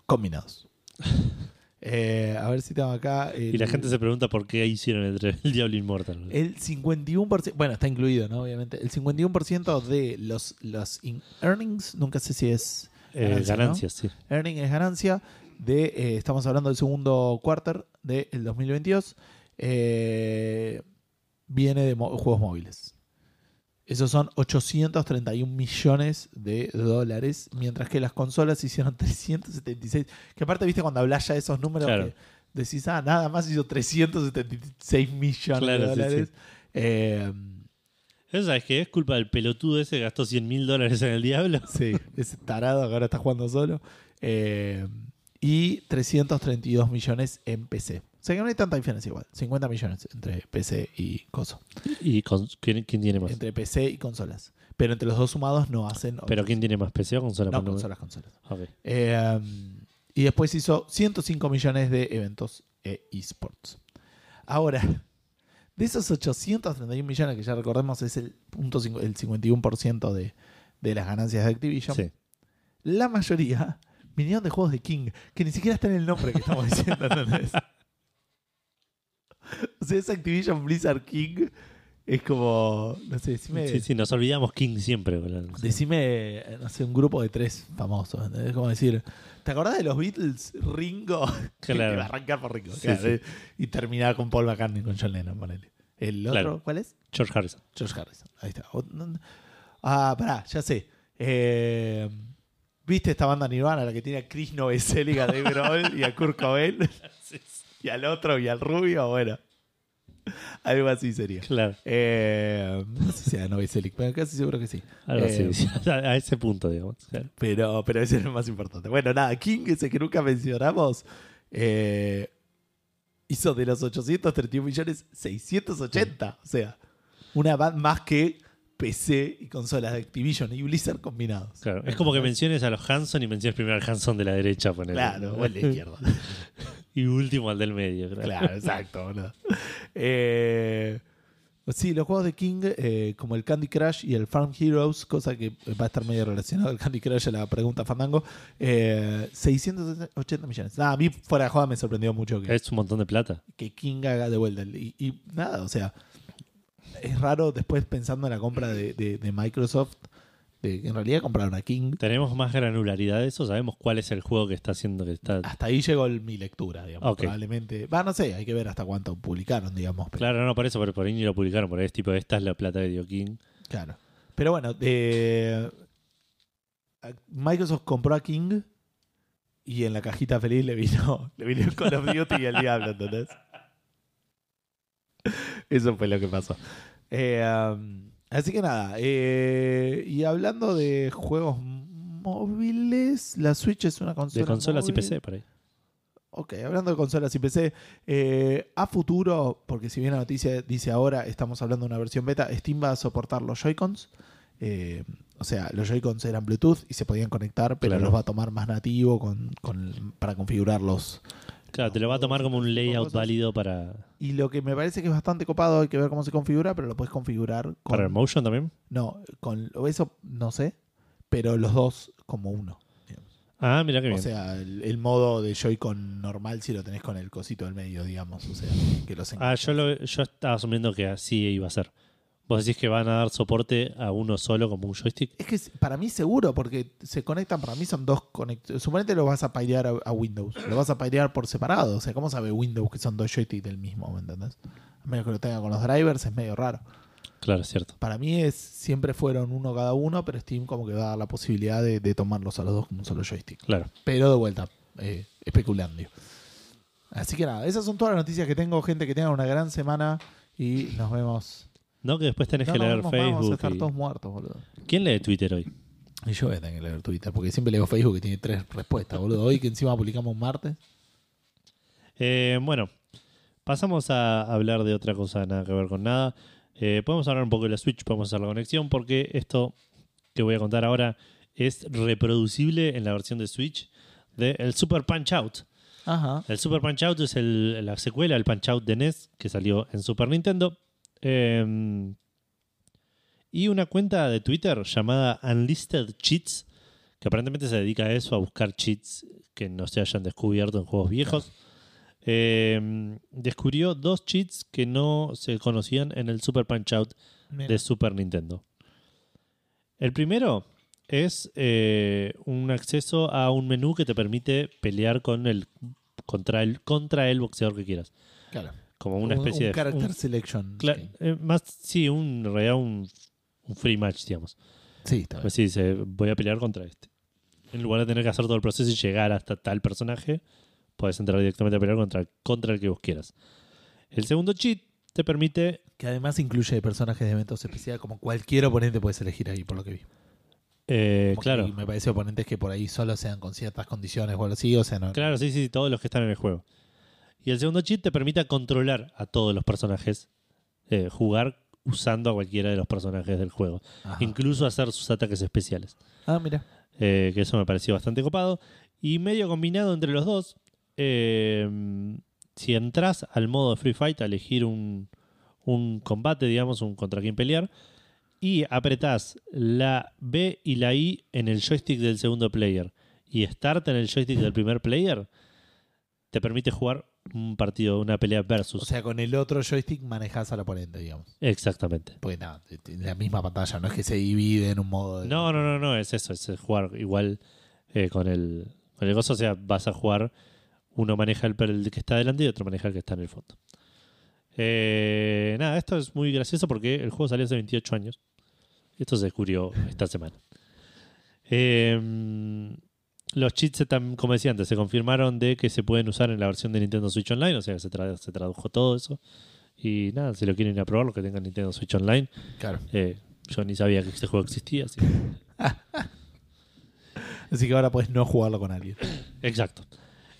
combinados. (laughs) Eh, a ver si tengo acá. el- Y la gente se pregunta por qué hicieron el, (laughs) el Diablo Inmortal. El 51%, bueno, está incluido, ¿no? Obviamente. El 51% de los, los in- earnings, nunca sé si es Eh, ganancia, ¿no? ganancias, sí. earning es ganancia de, eh, estamos hablando del segundo quarter del 2022, eh, viene de juegos móviles. Esos son 831 millones de dólares, mientras que las consolas hicieron 376. Que aparte, viste, cuando hablas ya de esos números, Claro. que decís, ah, nada más hizo 376 millones Claro, de sí, dólares. Eh, Eso sabes que es culpa del pelotudo ese que gastó 100 mil dólares en el Diablo. (laughs) Sí, ese tarado que ahora está jugando solo. Eh, y 332 millones en PC. O sea que no hay tanta diferencia igual. 50 millones entre PC y coso. ¿Y con- ¿quién, quién tiene más? Entre PC y consolas. Pero entre los dos sumados no hacen. ¿Pero quién tiene más PC o consola? No, consolas, consolas. Ok. Eh, y después hizo 105 millones de eventos e esports. Ahora, de esos 831 millones que ya recordemos es el, punto el 51% de, de las ganancias de Activision, Sí. la mayoría vinieron de juegos de King, que ni siquiera está en el nombre que estamos diciendo. ¿entendés? o sea, es Activision Blizzard King. Es como, no sé, decime, sí, sí, nos olvidamos King siempre. boludo. decime, no sé, un grupo de tres famosos. ¿entendés? Es como decir, ¿te acordás de los Beatles? Ringo. (laughs) Que Claro. va a arrancar por Ringo. Sí, claro, sí. ¿eh? Y terminar con Paul McCartney, con John Lennon, ponele. El otro, Claro. ¿cuál es? George Harrison. George Harrison. Ahí está. Ah, pará, ya sé. Eh, ¿Viste esta banda Nirvana, la que tiene a Chris Novoselic, a Dave Grohl y a Kurt Cobain? (laughs) y al otro y al rubio, bueno. (laughs) Algo así sería. Claro. Eh, no sé si sea Novoselic, pero casi seguro que sí. Algo Eh, (laughs) así. A a ese punto, digamos. Claro. Pero, pero ese es el más importante. Bueno, nada, King, ese que nunca mencionamos, eh, hizo de los 831 millones 680. O sea, una band más que PC y consolas de Activision y Blizzard combinados. Claro. Es como que menciones a los Hanson y menciones primero al Hanson de la derecha. ponele. Claro, o el de izquierda. (laughs) y último al del medio. Claro. Claro, exacto, boludo. Eh, sí, los juegos de King, eh, como el Candy Crush y el Farm Heroes, cosa que va a estar medio relacionado el Candy Crush a la pregunta Fandango, eh, 680 millones. Nada, a mí fuera de joda me sorprendió mucho que, Es un montón de plata. que King haga de vuelta. Y, y nada, o sea, es raro después pensando en la compra de, de- de Microsoft, de que en realidad compraron a King. Tenemos más granularidad de eso. Sabemos cuál es el juego que está haciendo que está. Hasta ahí llegó el- mi lectura, digamos. Probablemente. Va, no sé, hay que ver hasta cuánto publicaron, digamos. pero- Claro, no, por eso, por, por ahí ni lo publicaron. Por ahí es tipo, esta es la plata de Dio King. Claro. Pero bueno, eh, Microsoft compró a King y en la cajita feliz le vino, (laughs) le vino el Call of Duty y el Diablo, ¿entendés? (laughs) Eso fue lo que pasó. Eh, um, así que nada, eh, y hablando de juegos móviles, la Switch es una consola. De consolas y móvil. PC, por ahí. Ok, hablando de consolas y PC, eh, a futuro, porque si bien la noticia dice ahora, estamos hablando de una versión beta, Steam va a soportar los Joy-Cons. Eh, o sea, los Joy-Cons eran Bluetooth y se podían conectar, pero Claro. los va a tomar más nativo con, con- para configurarlos. Claro, te lo va a tomar como un layout válido para, Y lo que me parece que es bastante copado, hay que ver cómo se configura, pero lo puedes configurar con... para el motion también. No, con eso no sé, pero los dos como uno. Ah, mira qué O bien. sea, el, el modo de Joy-Con normal si lo tenés con el cosito del medio, digamos. O sea, que los ah, yo, lo, yo estaba asumiendo que así iba a ser. Vos decís que van a dar soporte a uno solo como un joystick. Es que para mí seguro, porque se conectan, para mí son dos conectores. Suponete lo vas a pairear a, a Windows. Lo vas a pairear por separado. O sea, ¿cómo sabe Windows que son dos joysticks del mismo? ¿Me entendés? A menos que lo tenga con los drivers, es medio raro. Claro, es cierto. Para mí es siempre fueron uno cada uno, pero Steam como que va a dar la posibilidad de, de tomarlos a los dos como un solo joystick. Claro. Pero de vuelta, eh, especulando. Así que nada, esas son todas las noticias que tengo. Gente, que tengan una gran semana y nos vemos. No, que después tenés No, que leer más, Vamos a Facebook. estar y- todos muertos, boludo. ¿Quién lee Twitter hoy? Y yo voy a tener que leer Twitter, porque siempre leo Facebook que tiene tres respuestas, boludo. Hoy que encima publicamos un martes. Eh, bueno, pasamos a hablar de otra cosa, nada que ver con nada. Eh, podemos hablar un poco de la Switch, podemos hacer la conexión, porque esto que voy a contar ahora es reproducible en la versión de Switch de el Super Punch Out. Ajá. El Super Punch Out es el- la secuela del Punch Out de NES que salió en Super Nintendo. Eh, y una cuenta de Twitter llamada Unlisted Cheats, que aparentemente se dedica a eso, a buscar cheats que no se hayan descubierto en juegos viejos. eh, descubrió dos cheats que no se conocían en el Super Punch Out Mira. de Super Nintendo. El primero es eh, un acceso a un menú que te permite pelear con el contra el contra el boxeador que quieras, Claro. Como una Un- especie un de character un- selection. eh, más sí, un en realidad un, un free match, digamos. Sí, está bien. Pues sí, dice, voy a pelear contra este. En lugar de tener que hacer todo el proceso y llegar hasta tal personaje, puedes entrar directamente a pelear contra, contra el que vos quieras. El segundo cheat te permite Que además incluye personajes de eventos especiales, como cualquier oponente puedes elegir ahí, por lo que vi. eh, claro, me parece oponentes que por ahí solo sean con ciertas condiciones o algo así, o sea, no. Claro, sí, sí, todos los que están en el juego. Y el segundo cheat te permite controlar a todos los personajes, eh, jugar usando a cualquiera de los personajes del juego, Ajá. incluso hacer sus ataques especiales, Ah, mira. eh, que eso me pareció bastante copado. Y medio combinado entre los dos, eh, si entras al modo Free Fight a elegir un, un combate, digamos, un contra quien pelear, y apretás la B y la I en el joystick del segundo player y Start en el joystick del primer player, te permite jugar un partido, una pelea versus. O sea, con el otro joystick manejas al oponente, digamos. Exactamente. Porque nada, t- la misma pantalla, no es que se divide en un modo de. No, no, no, no, es eso, es jugar igual eh, con el con el gozo, o sea, vas a jugar, uno maneja el, el que está delante y otro maneja el que está en el fondo. Eh, nada, esto es muy gracioso porque el juego salió hace 28 años. Esto se descubrió esta semana. Eh, los cheats, como decía antes, se confirmaron de que se pueden usar en la versión de Nintendo Switch Online, o sea que se, tra- se tradujo todo eso. Y nada, si lo quieren ir a probar, los que tengan Nintendo Switch Online, Claro. eh, yo ni sabía que este juego existía, así que (laughs) Así que ahora puedes no jugarlo con alguien. Exacto.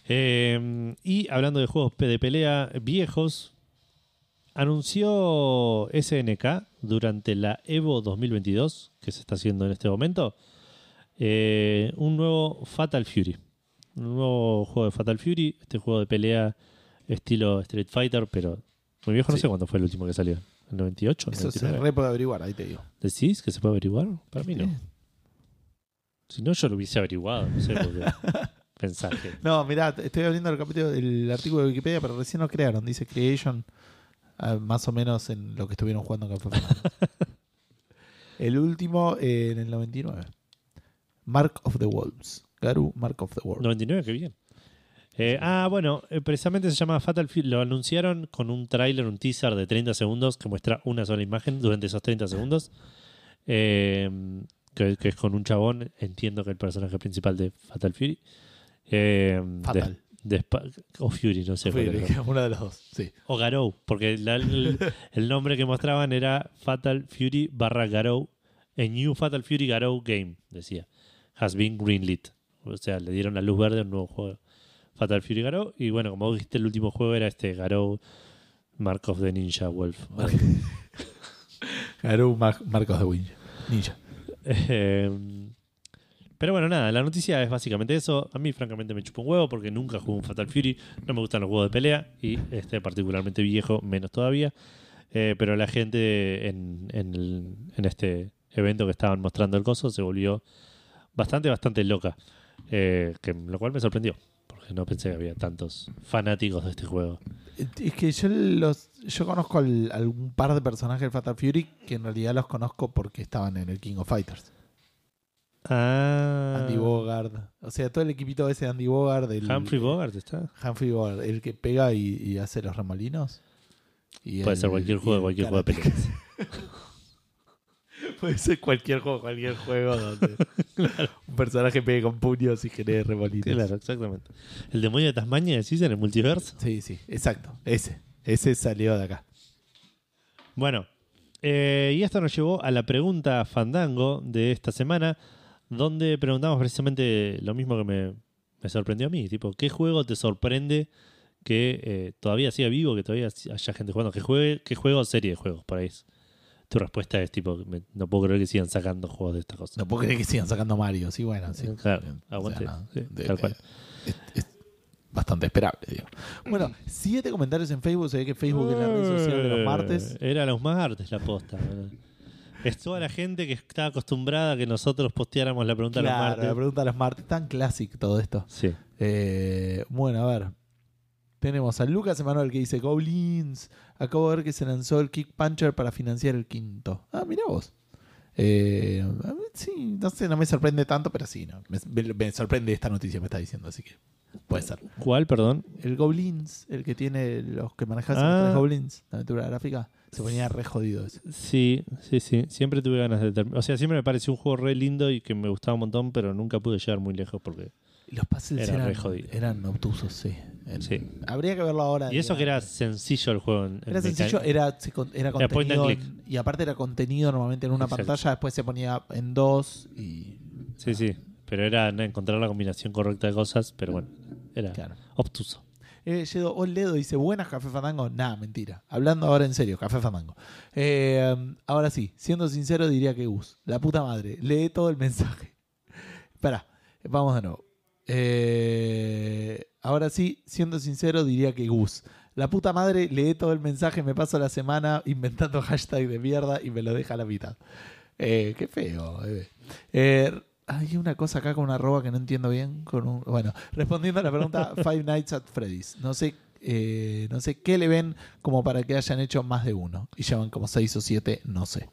Eh, y hablando de juegos de pelea viejos, anunció SNK durante la Evo 2022, que se está haciendo en este momento, eh, un nuevo Fatal Fury. Un nuevo juego de Fatal Fury, este juego de pelea estilo Street Fighter, pero muy viejo, no Sí. sé cuándo fue el último que salió. ¿El 98? Eso se 99? re puede averiguar, ahí te digo. ¿Decís que se puede averiguar? Para mí no. Sí. Si no, yo lo hubiese averiguado, no sé por qué. (laughs) Pensar que... No, mirá, estoy abriendo el capítulo del artículo de Wikipedia, pero recién lo crearon. Dice Creation, ah, más o menos en lo que estuvieron jugando Fandango. (laughs) El último eh, en el 99. Mark of the Wolves. Garu, Mark of the Wolves. 99, qué bien. Eh, ah, bueno, eh, precisamente se llama Fatal Fury. Lo anunciaron con un tráiler, un teaser de 30 segundos que muestra una sola imagen durante esos 30 segundos. Eh, que, que es con un chabón, entiendo que el personaje principal de Fatal Fury. Eh, Fatal. de- o Fury, no sé. era. (laughs) uno de los dos. Sí. O Garou, porque la- el, el nombre que mostraban era Fatal Fury barra Garou. A New Fatal Fury Garou Game, decía. Has been greenlit. O sea, le dieron la luz verde a un nuevo juego. Fatal Fury Garou. Y bueno, como vos dijiste, el último juego era este Garou Mark of the Ninja Wolf. (laughs) Garu, Mar- Mark of the Ninja. Ninja. Eh, pero bueno, nada, la noticia es básicamente eso. A mí, francamente, me chupa un huevo porque nunca jugué un Fatal Fury. No me gustan los juegos de pelea y este particularmente viejo, menos todavía. Eh, pero la gente en, en el- en este evento que estaban mostrando el coso se volvió bastante, bastante loca. Eh, que, lo cual me sorprendió porque no pensé que había tantos fanáticos de este juego. Es que yo los yo conozco al- algún par de personajes del Fatal Fury que en realidad los conozco porque estaban en el King of Fighters. Ah, Andy Bogard. O sea, todo el equipito ese de Andy Bogard. El, Humphrey Bogart está. Humphrey Bogard, el que pega y, y hace los remolinos. Y Puede el- ser cualquier juego, cualquier juego de peleas. (laughs) (laughs) Puede ser cualquier juego, cualquier juego donde (laughs) un personaje pegue con puños y genere remolinos. Claro, exactamente. El demonio de Tasmania, decís, en el multiverso. Sí, sí, exacto. Ese. Ese salió de acá. Bueno, eh, y esto nos llevó a la pregunta Fandango de esta semana, donde preguntamos precisamente lo mismo que me, me sorprendió a mí. Tipo, ¿qué juego te sorprende que eh, todavía siga vivo, que todavía haya gente jugando? ¿Qué, juegue, qué juego o serie de juegos? Por ahí. es. Tu respuesta es tipo, me- no puedo creer que sigan sacando juegos de estas cosas. No puedo creer que sigan sacando Mario. Sí, bueno, sí. Claro, aguante. Sí, tal cual. es, es bastante esperable, digo. Bueno, siete comentarios en Facebook. Se ve que Facebook es la red social de los martes. Era los martes la posta. ¿verdad? Es toda la gente que está acostumbrada a que nosotros posteáramos la pregunta los Claro, martes. la pregunta de los martes. Tan clásico todo esto. Sí. Eh, bueno, a ver. Tenemos a Lucas Emanuel que dice Goblins. Acabo de ver que se lanzó el Kick Puncher para financiar el quinto. Ah, mira vos. Eh, sí, no sé, no me sorprende tanto, pero sí, no, me, sorprende esta noticia, me está diciendo, así que puede ser. ¿Cuál, perdón? El Goblins, el que tiene los que manejas Ah. tres Goblins, la aventura gráfica, se ponía re jodido ese. Sí, sí, sí. Siempre tuve ganas de terminar. O sea, siempre me pareció un juego re lindo y que me gustaba un montón, pero nunca pude llegar muy lejos porque. Los puzzles eran, jodido. eran obtusos, sí. En- Sí. Habría que verlo ahora. Y eso que era sencillo el juego. en- Era en sencillo, era, era contenido. en- y aparte era contenido normalmente en una Exacto. pantalla, después se ponía en dos y. Sí, sí. Pero era encontrar la combinación correcta de cosas, pero bueno, era Claro. obtuso. Eh, Yedo Oledo dice: Buenas, Café Fandango. Nah, mentira. Hablando ahora en serio, Café Fandango. Eh, ahora sí, siendo sincero, diría que Gus. La puta madre. Lee todo el mensaje. (laughs) Espera, vamos de nuevo. Eh, ahora sí, siendo sincero, diría que Gus. La puta madre lee todo el mensaje, me paso la semana inventando (laughs) hashtag de mierda y me lo deja a la mitad. Eh, qué feo, bebé. Eh, hay una cosa acá con una arroba que no entiendo bien. Con un, bueno, (laughs) respondiendo a la pregunta, (laughs) Five Nights at Freddy's. No sé, eh, no sé qué le ven como para que hayan hecho más de uno. Y llevan como seis o siete, no sé.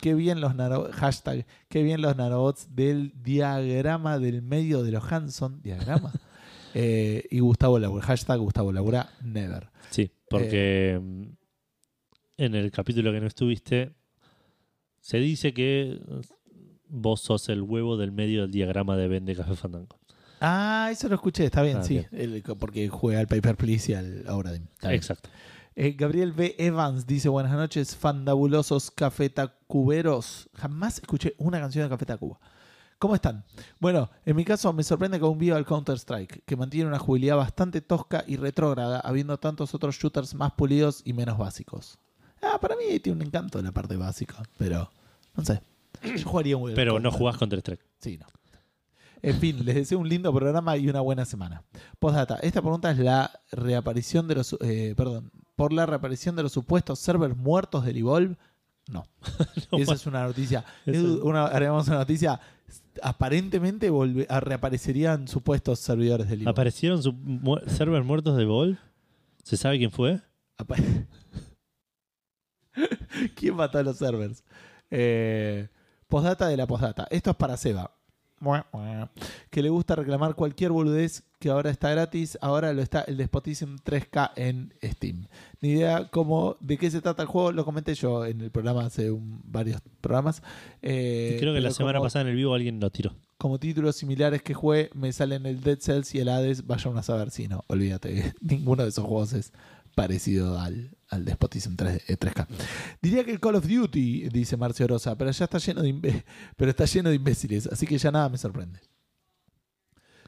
Qué bien los nano, hashtag, qué bien los nanobots del diagrama del medio de los Hanson. Diagrama. (laughs) Eh, y Gustavo Laura. Hashtag Gustavo Laura, never. Sí, porque mm, en el capítulo que no estuviste, se dice que vos sos el huevo del medio del diagrama de Ben de Café Fandango. Ah, eso lo escuché, está bien, Ah, sí. bien. El- porque juega al Paper Please y al bien. Exacto. Eh, Gabriel B. Evans dice: Buenas noches, fandabulosos cafetacuberos. Jamás escuché una canción de Café Tacuba. ¿Cómo están? Bueno, en mi caso me sorprende que aún viva el Counter-Strike, que mantiene una jugabilidad bastante tosca y retrógrada, habiendo tantos otros shooters más pulidos y menos básicos. Ah, para mí tiene un encanto la parte básica, pero no sé. Yo jugaría un Pero no jugás contra Strike. Sí, no. En fin, les deseo un lindo programa y una buena semana. Postdata, esta pregunta es la reaparición de los... eh, perdón, por la reaparición de los supuestos servers muertos del Evolve. No. (laughs) Esa es una noticia. Edu, una, agregamos una noticia. Aparentemente volve- a- reaparecerían supuestos servidores del Evolve. ¿Aparecieron mu- servers muertos de Vol? ¿Se sabe quién fue? Apa- (laughs) ¿Quién mató a los servers? Eh, postdata de la postdata. Esto es para Seba. Que le gusta reclamar cualquier boludez que ahora está gratis. Ahora lo está el Despotism 3K en Steam. Ni idea cómo, de qué se trata el juego. Lo comenté yo en el programa hace un- varios programas. Eh, creo que la semana como- pasada en el vivo alguien lo tiró. como títulos similares que jugué, me salen el Dead Cells y el Hades. Vaya uno a saber si no. Olvídate, (laughs) ninguno de esos juegos es parecido al, al Despotism 3, eh, 3K. Diría que el Call of Duty, dice Marcio Rosa, pero ya está lleno de (laughs) pero está lleno de imbéciles, así que ya nada me sorprende.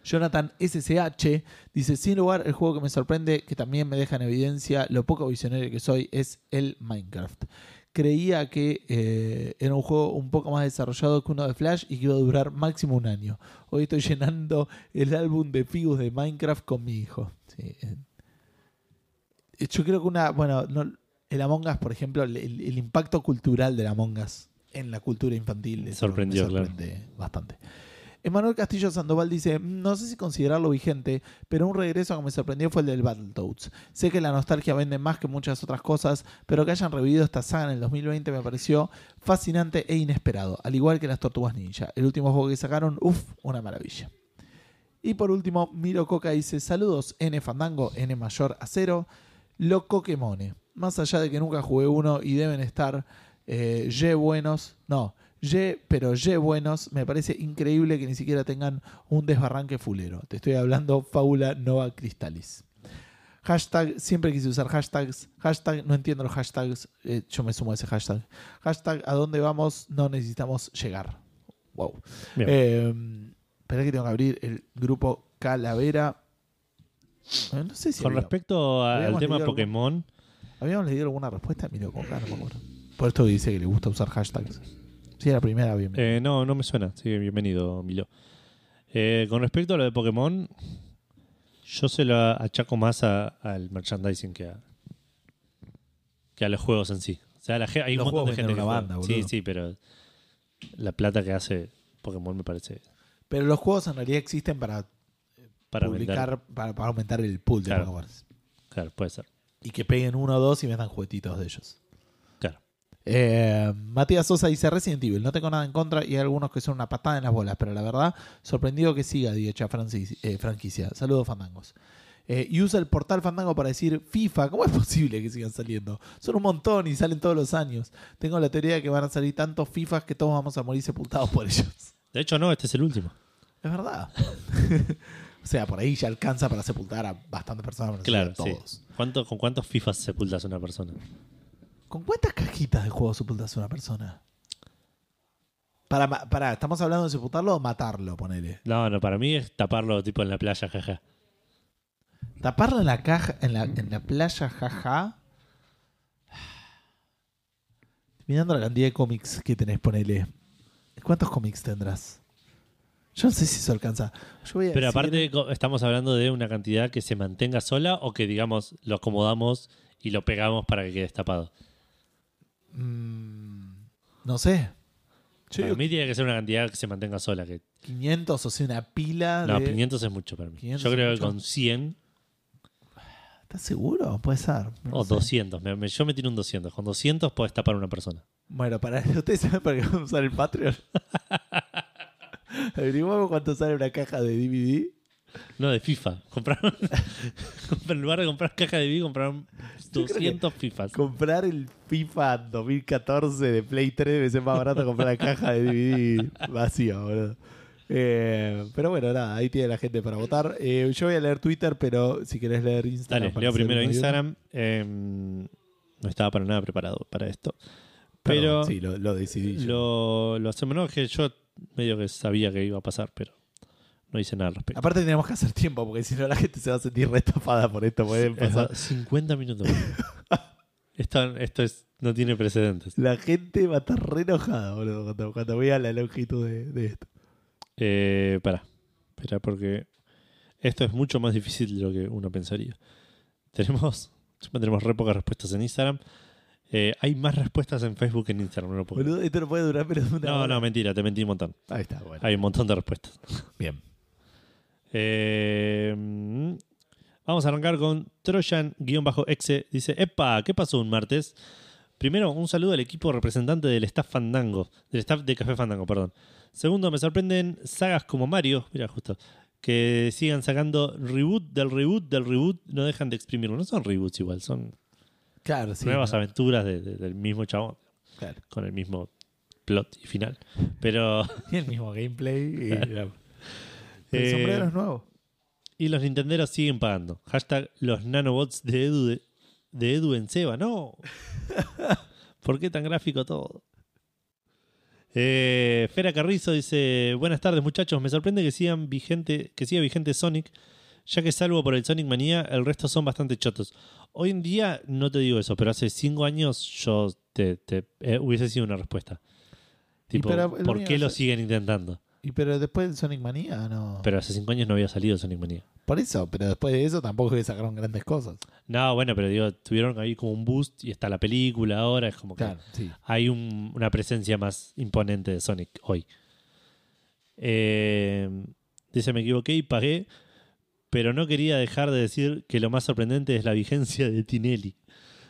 Jonathan SSH dice, sin lugar, el juego que me sorprende, que también me deja en evidencia lo poco visionario que soy, es el Minecraft. Creía que eh, era un juego un poco más desarrollado que uno de Flash y que iba a durar máximo un año. Hoy estoy llenando el álbum de Figus de Minecraft con mi hijo. Sí, eh. Yo creo que una, bueno, no, el Among Us, por ejemplo, el, impacto cultural del Among Us en la cultura infantil me Sorprendió, claro. sorprende bastante. Emanuel Castillo Sandoval dice, "Mm, no sé si considerarlo vigente, pero un regreso que me sorprendió fue el del Battletoads. Sé que la nostalgia vende más que muchas otras cosas, pero que hayan revivido esta saga en el 2020 me pareció fascinante e inesperado, al igual que las Tortugas Ninja. El último juego que sacaron, uff, una maravilla. Y por último, Miro Coca dice, saludos N Fandango, N mayor a cero, lo Coquemone. Más allá de que nunca jugué uno y deben estar eh, ye buenos, no, ye, pero ye buenos, me parece increíble que ni siquiera tengan un desbarranque fulero. Te estoy hablando Fábula Nova Cristalis. Hashtag, siempre quise usar hashtags. Hashtag, no entiendo los hashtags. eh, yo me sumo a ese hashtag. Hashtag, ¿a dónde vamos? No necesitamos llegar. Wow. Eh, espera que tengo que abrir el grupo Calavera. Eh, No sé si Con respecto al tema algún- Pokémon, habíamos leído alguna respuesta. Miro con no me acuerdo. Por esto dice que le gusta usar hashtags. Sí, la primera, bien. eh, no, no me suena. Bienvenido, Milo. Eh, con respecto a lo de Pokémon, yo se lo achaco más a- al merchandising que a, que a los juegos en sí. O sea, la, hay un montón de gente que una juega. banda, Sí, sí, pero la plata que hace Pokémon me parece Pero los juegos en realidad existen para para publicar, vender. para, para aumentar el pool de Claro. Pokémon. Claro, puede ser. Y que peguen uno o dos y metan juguetitos de ellos. Claro. Eh, Matías Sosa dice Resident Evil, no tengo nada en contra y hay algunos que son una patada en las bolas, pero la verdad, sorprendido que siga dicha eh, franquicia. Saludos fandangos. Eh, y usa el portal Fandango para decir FIFA. ¿Cómo es posible que sigan saliendo? Son un montón y salen todos los años. Tengo la teoría de que van a salir tantos FIFAs que todos vamos a morir sepultados por ellos. De hecho, no, este es el último. Es verdad. (laughs) o sea, por ahí ya alcanza para sepultar a bastantes personas. Claro, sí. todos. ¿Cuánto, ¿Con cuántos FIFAs sepultas a una persona? ¿Con cuántas cajitas de juego sepultas a una persona? Para, para, ¿estamos hablando de sepultarlo o matarlo, ponele? No, no, para mí es taparlo tipo en la playa, jaja. Taparlo en la caja, en la, en la playa, jaja. Mirando la cantidad de cómics que tenés, ponele. ¿Cuántos cómics tendrás? Yo no sé si eso alcanza. Yo voy a Pero decir- aparte co- estamos hablando de una cantidad que se mantenga sola o que digamos lo acomodamos y lo pegamos para que quede destapado. Mm, no sé. Yo Para digo mí tiene que ser una cantidad que se mantenga sola. Que, 500, o sea, una pila no, de... 500 es mucho para mí. 500 Yo es creo que mucho. con 100 ¿Estás seguro? Puede ser. No o sé. 200. me- me- yo me tiro un 200. Con 200 puedes tapar una persona. Bueno, para (laughs) ustedes saben para qué vamos a usar el Patreon. (laughs) Averiguamos cuánto sale una caja de DVD. No, de FIFA. Compraron, (laughs) en lugar de comprar caja de DVD, compraron Yo creo que 200 FIFAs. Comprar el FIFA 2014 de Play 3 debe ser más barato comprar la caja de DVD vacía, boludo. Eh, pero bueno, nada, ahí tiene la gente para votar. Eh, yo voy a leer Twitter, pero si querés leer Instagram. Dale, leo primero. Instagram. Em, no estaba para nada preparado para esto. Perdón, Pero sí, lo, lo decidí. yo. lo, lo hacemos, no, que yo medio que sabía que iba a pasar, pero no hice nada al respecto. Aparte tenemos que hacer tiempo, porque si no la gente se va a sentir retafada por esto. Pueden pasar. verdad, 50 minutos. (laughs) esto, esto es, no tiene precedentes. La gente va a estar re enojada, boludo, cuando, cuando vea la longitud de, de esto. Eh, para, espera, porque esto es mucho más difícil de lo que uno pensaría. Tenemos, tenemos re pocas respuestas en Instagram. Eh, hay más respuestas en Facebook que en Instagram. No, lo puedo. Boludo, esto no puede durar una no, hora. no, mentira, te mentí un montón. Ahí está, bueno. Hay un montón de respuestas. Bien. Eh, vamos a arrancar con Trojan-exe. Dice: Epa, ¿qué pasó un martes? Primero, un saludo al equipo representante del staff Fandango, del staff de Café Fandango, perdón. Segundo, me sorprenden sagas como Mario, mira justo, que sigan sacando reboot del reboot del reboot, no dejan de exprimirlo. No son reboots igual, son Claro, sí. nuevas no, aventuras de- de- del mismo chabón, claro. con el mismo plot y final. Pero (laughs) Y el mismo gameplay. Y, la- Pero el Eh, sombrero es nuevo. Y los nintenderos siguen pagando. Hashtag los nanobots de Edu, de, de Edu en Seba. No. (laughs) ¿Por qué tan gráfico todo? Eh, Fera Carrizo dice: Buenas tardes, muchachos. Me sorprende que sigan vigente, que siga vigente Sonic, ya que salvo por el Sonic Manía, el resto son bastante chotos. Hoy en día no te digo eso, pero hace cinco años yo te, te- eh, hubiese sido una respuesta. Tipo, el ¿por qué lo siguen intentando? Y pero después del Sonic Manía, no. Pero hace cinco años no había salido Sonic Manía. Por eso, pero después de eso tampoco sacaron grandes cosas. No, bueno, pero digo, tuvieron ahí como un boost y está la película ahora, es como que Claro, sí. hay un- una presencia más imponente de Sonic hoy. Eh, dice, me equivoqué y pagué, pero no quería dejar de decir que lo más sorprendente es la vigencia de Tinelli.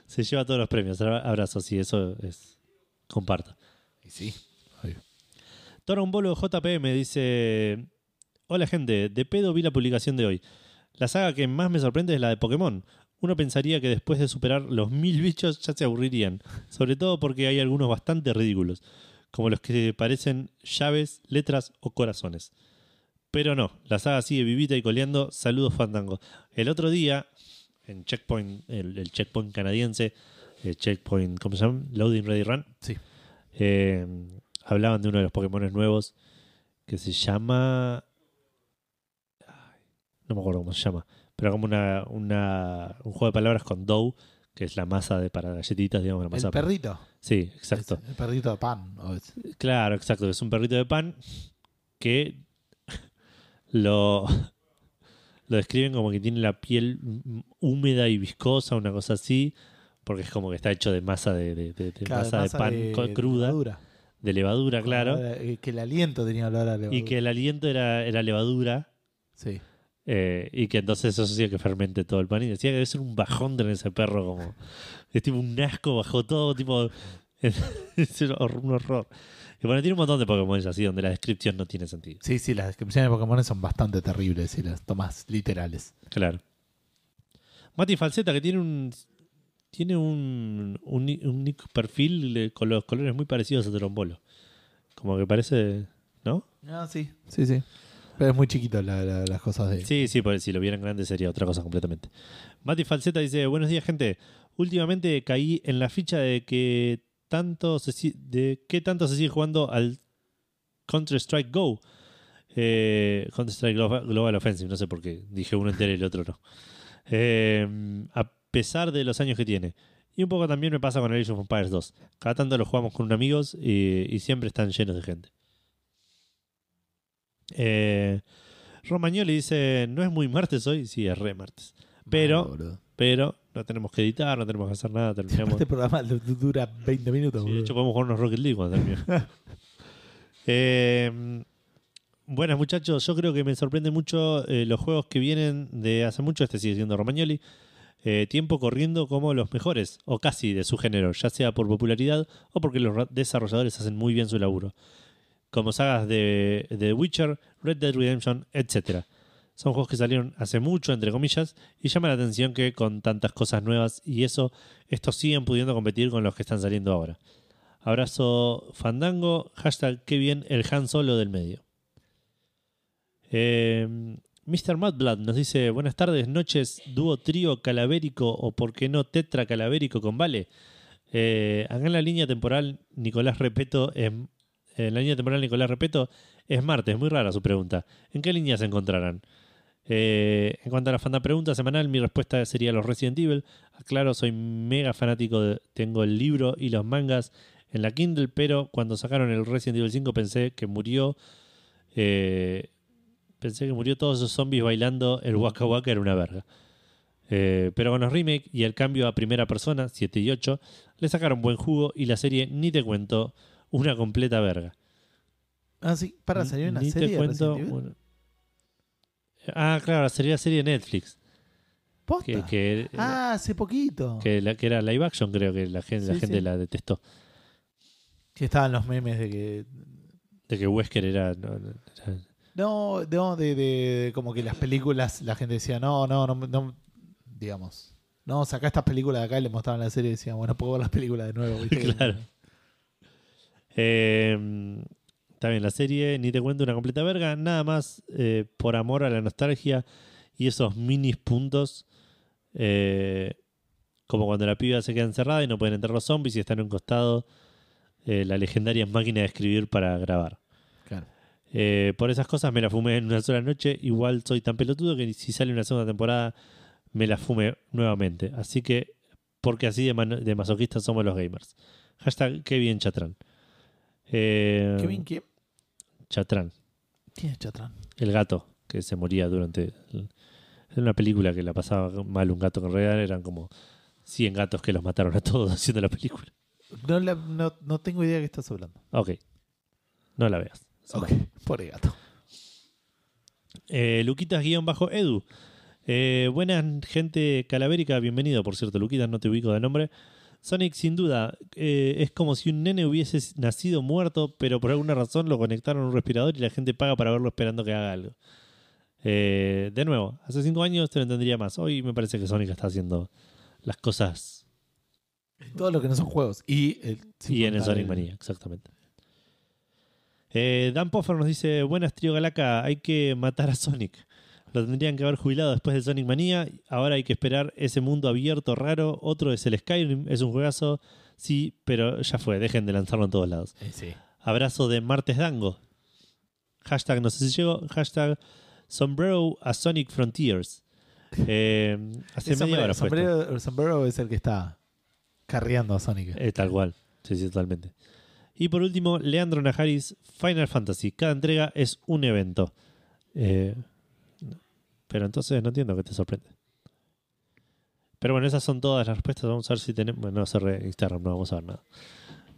Se lleva todos los premios. Abra- Abrazos, y eso es... Comparto. Y sí. Toro un bolo JPM dice: Hola gente, de pedo vi la publicación de hoy. La saga que más me sorprende es la de Pokémon. Uno pensaría que después de superar los mil bichos ya se aburrirían, sobre todo porque hay algunos bastante ridículos, como los que parecen llaves, letras o corazones. Pero no, la saga sigue vivita y coleando. Saludos, Fandango. El otro día, en Checkpoint, el, el Checkpoint canadiense, el Checkpoint, ¿cómo se llama? Loading Ready Run, Sí. eh, hablaban de uno de los Pokémon nuevos que se llama. Ay, no me acuerdo cómo se llama. Pero como una, una, un juego de palabras con dough, que es la masa de para galletitas, digamos, la masa. El perrito. Sí, exacto. El perrito de pan. Claro, exacto. Es un perrito de pan que lo, (laughs) lo describen como que tiene la piel húmeda y viscosa, una cosa así, porque es como que está hecho de masa de, de- de- de claro, masa de pan de cruda, levadura. de levadura, claro. eh, Que el aliento tenía olor a levadura. Y que el aliento era, era levadura. Sí. Eh, y que entonces eso hacía que fermente todo el pan. Y decía que debe ser un bajón tener ese perro como. Es tipo un asco bajo todo, tipo. (laughs) es un horror. Y bueno, tiene un montón de Pokémon así donde la descripción no tiene sentido. Sí, sí, las descripciones de Pokémon son bastante terribles si las tomas literales. Claro. Mati Falseta, que tiene un. Tiene un, un, un nick perfil de- con los colores muy parecidos a Trombolo. Como que parece. ¿No? Ah, sí. Sí, sí. Pero es muy chiquito la- la- las cosas de. Sí, sí, porque si lo vieran grande sería otra cosa completamente. Mati Falseta dice: Buenos días, gente. Últimamente caí en la ficha de que tanto se, de qué tanto se sigue jugando al Counter-Strike Go. Eh, Counter-Strike Global, Offensive, no sé por qué. Dije uno entero y el otro no. Eh, a pesar de los años que tiene. Y un poco también me pasa con el Age of Empires 2. Cada tanto lo jugamos con unos amigos y, y siempre están llenos de gente. Eh, Romagnoli dice, ¿no es muy martes hoy? Sí, es re martes. Pero, Malo, pero no tenemos que editar, no tenemos que hacer nada, terminamos. Este programa du- du- dura 20 minutos. Sí, de hecho, podemos jugar unos Rocket League cuando termine. (laughs) Eh, buenas muchachos, yo creo que me sorprende mucho eh, los juegos que vienen de hace mucho, este sigue siendo Romagnoli, eh, tiempo corriendo como los mejores, o casi de su género, ya sea por popularidad o porque los desarrolladores hacen muy bien su laburo, como sagas de, de Witcher, Red Dead Redemption, etc. Son juegos que salieron hace mucho, entre comillas, y llama la atención que con tantas cosas nuevas y eso, estos siguen pudiendo competir con los que están saliendo ahora. Abrazo Fandango, hashtag qué bien el Han Solo del medio. Eh, Mr. Mudblood nos dice, buenas tardes, noches, dúo, trío, calavérico o por qué no tetra calavérico con Vale. Eh, acá en la línea temporal, Nicolás Repeto, en la línea temporal Nicolás Repeto es martes, muy rara su pregunta. ¿En qué línea se encontrarán? Eh, en cuanto a la fanda pregunta semanal, mi respuesta sería los Resident Evil. Aclaro, soy mega fanático, de- tengo el libro y los mangas en la Kindle, pero cuando sacaron el Resident Evil 5 pensé que murió. eh, pensé que murió todos esos zombies bailando el Waka Waka era una verga. Eh, pero con los remakes y el cambio a primera persona, 7 y 8, le sacaron buen jugo y la serie, ni te cuento, una completa verga. Ah, sí. Para salir una Ni serie. te de cuento. Una- Ah, claro, sería la serie de Netflix. ¿Posta? Que, que, ah, hace poquito. que, la, que era live action, creo que la gente, la, Sí, gente sí. la detestó. Que estaban los memes de que. De que Wesker era. no, no, era- No, no, de, de- como que las películas, la gente decía, no, no, no, no digamos. No, saca estas películas de acá y le mostraban la serie y decían, bueno, puedo ver las películas de nuevo. (laughs) ¿viste? Claro. Eh, está bien, la serie, ni te cuento una completa verga, nada más eh, por amor a la nostalgia y esos minis puntos. eh, como cuando la piba se queda encerrada y no pueden entrar los zombies y están en un costado eh, la legendaria máquina de escribir para grabar. Claro. Eh, por esas cosas me la fumé en una sola noche. Igual soy tan pelotudo que si sale una segunda temporada me la fume nuevamente. Así que, porque así de, masoquistas somos los gamers. Hashtag qué bien Chatrán. Eh, ¿Qué bien quién? Chatrán, ¿Quién es Chatrán? el gato que se moría durante. el- una película que la pasaba mal un gato, que en realidad eran como 100 gatos que los mataron a todos (laughs) haciendo la película. No, la- no, no tengo idea de qué estás hablando. Ok. No la veas. Ok, pobre gato. Eh, Luquitas-Edu. Eh, buena gente calavérica, bienvenido, por cierto, Luquitas, no te ubico de nombre. Sonic, sin duda, eh, es como si un nene hubiese nacido muerto, pero por alguna razón lo conectaron a un respirador y la gente paga para verlo esperando que haga algo. Eh, de nuevo, hace cinco años te lo entendería más. Hoy me parece que Sonic está haciendo las cosas Todo lo que no son juegos. Y, el- sin y en el Sonic Mania, exactamente. Eh, Dan Poffer nos dice: Buenas, Trio Galaca, hay que matar a Sonic. Lo tendrían que haber jubilado después de Sonic Mania. Ahora hay que esperar ese mundo abierto raro. Otro es el Skyrim, es un juegazo. Sí, pero ya fue, dejen de lanzarlo en todos lados. Eh, sí. Abrazo de Martes Dango. Hashtag, no sé si llegó. Hashtag Sombrero a Sonic Frontiers. (laughs) Eh, hace media sombrero, hora fue esto. sombrero- el sombrero es el que está carreando a Sonic. Eh, tal cual. Sí, sí, totalmente. Y por último, Leandro Najaris, Final Fantasy. Cada entrega es un evento. Eh, pero entonces no entiendo qué te sorprende. Pero bueno, esas son todas las respuestas. Vamos a ver si tenemos. Bueno, no cerré Instagram, no vamos a ver nada.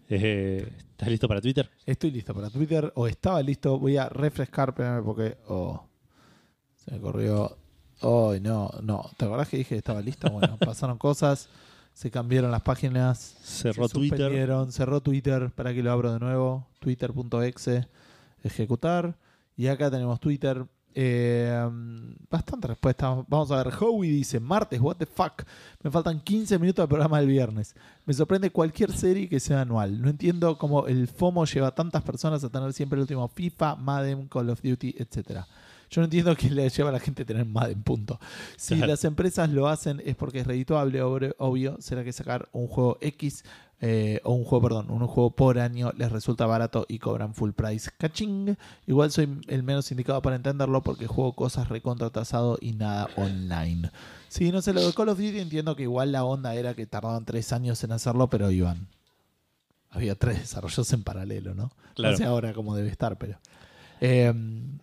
Eh, ¿Estás listo para Twitter? Estoy listo para Twitter, o estaba listo. Voy a refrescar primero porque. oh, Se me corrió. Ay, no, no. ¿Te acordás que dije que estaba lista? Bueno, (laughs) pasaron cosas. Se cambiaron las páginas. Cerró se Twitter. Cerró Twitter. Para que lo abro de nuevo. Twitter.exe. Ejecutar. Y acá tenemos Twitter. Eh, bastante respuesta. Vamos a ver. Howie dice: Martes, what the fuck. Me faltan 15 minutos del programa del viernes. Me sorprende cualquier serie que sea anual. No entiendo cómo el FOMO lleva a tantas personas a tener siempre el último FIFA, Madden, Call of Duty, etcétera. Yo no entiendo qué le lleva a la gente a tener Madden, punto. Si las empresas lo hacen es porque es redituable, obvio. Será que sacar un juego X eh, o un juego, perdón, un juego por año les resulta barato y cobran full price. Caching. Igual soy el menos indicado para entenderlo porque juego cosas recontratasado y nada online. Sí, no sé, lo de Call of Duty entiendo que igual la onda era que tardaban tres años en hacerlo, pero iban. Había tres desarrollos en paralelo, ¿no? Claro. No sé ahora cómo debe estar, pero. Eh,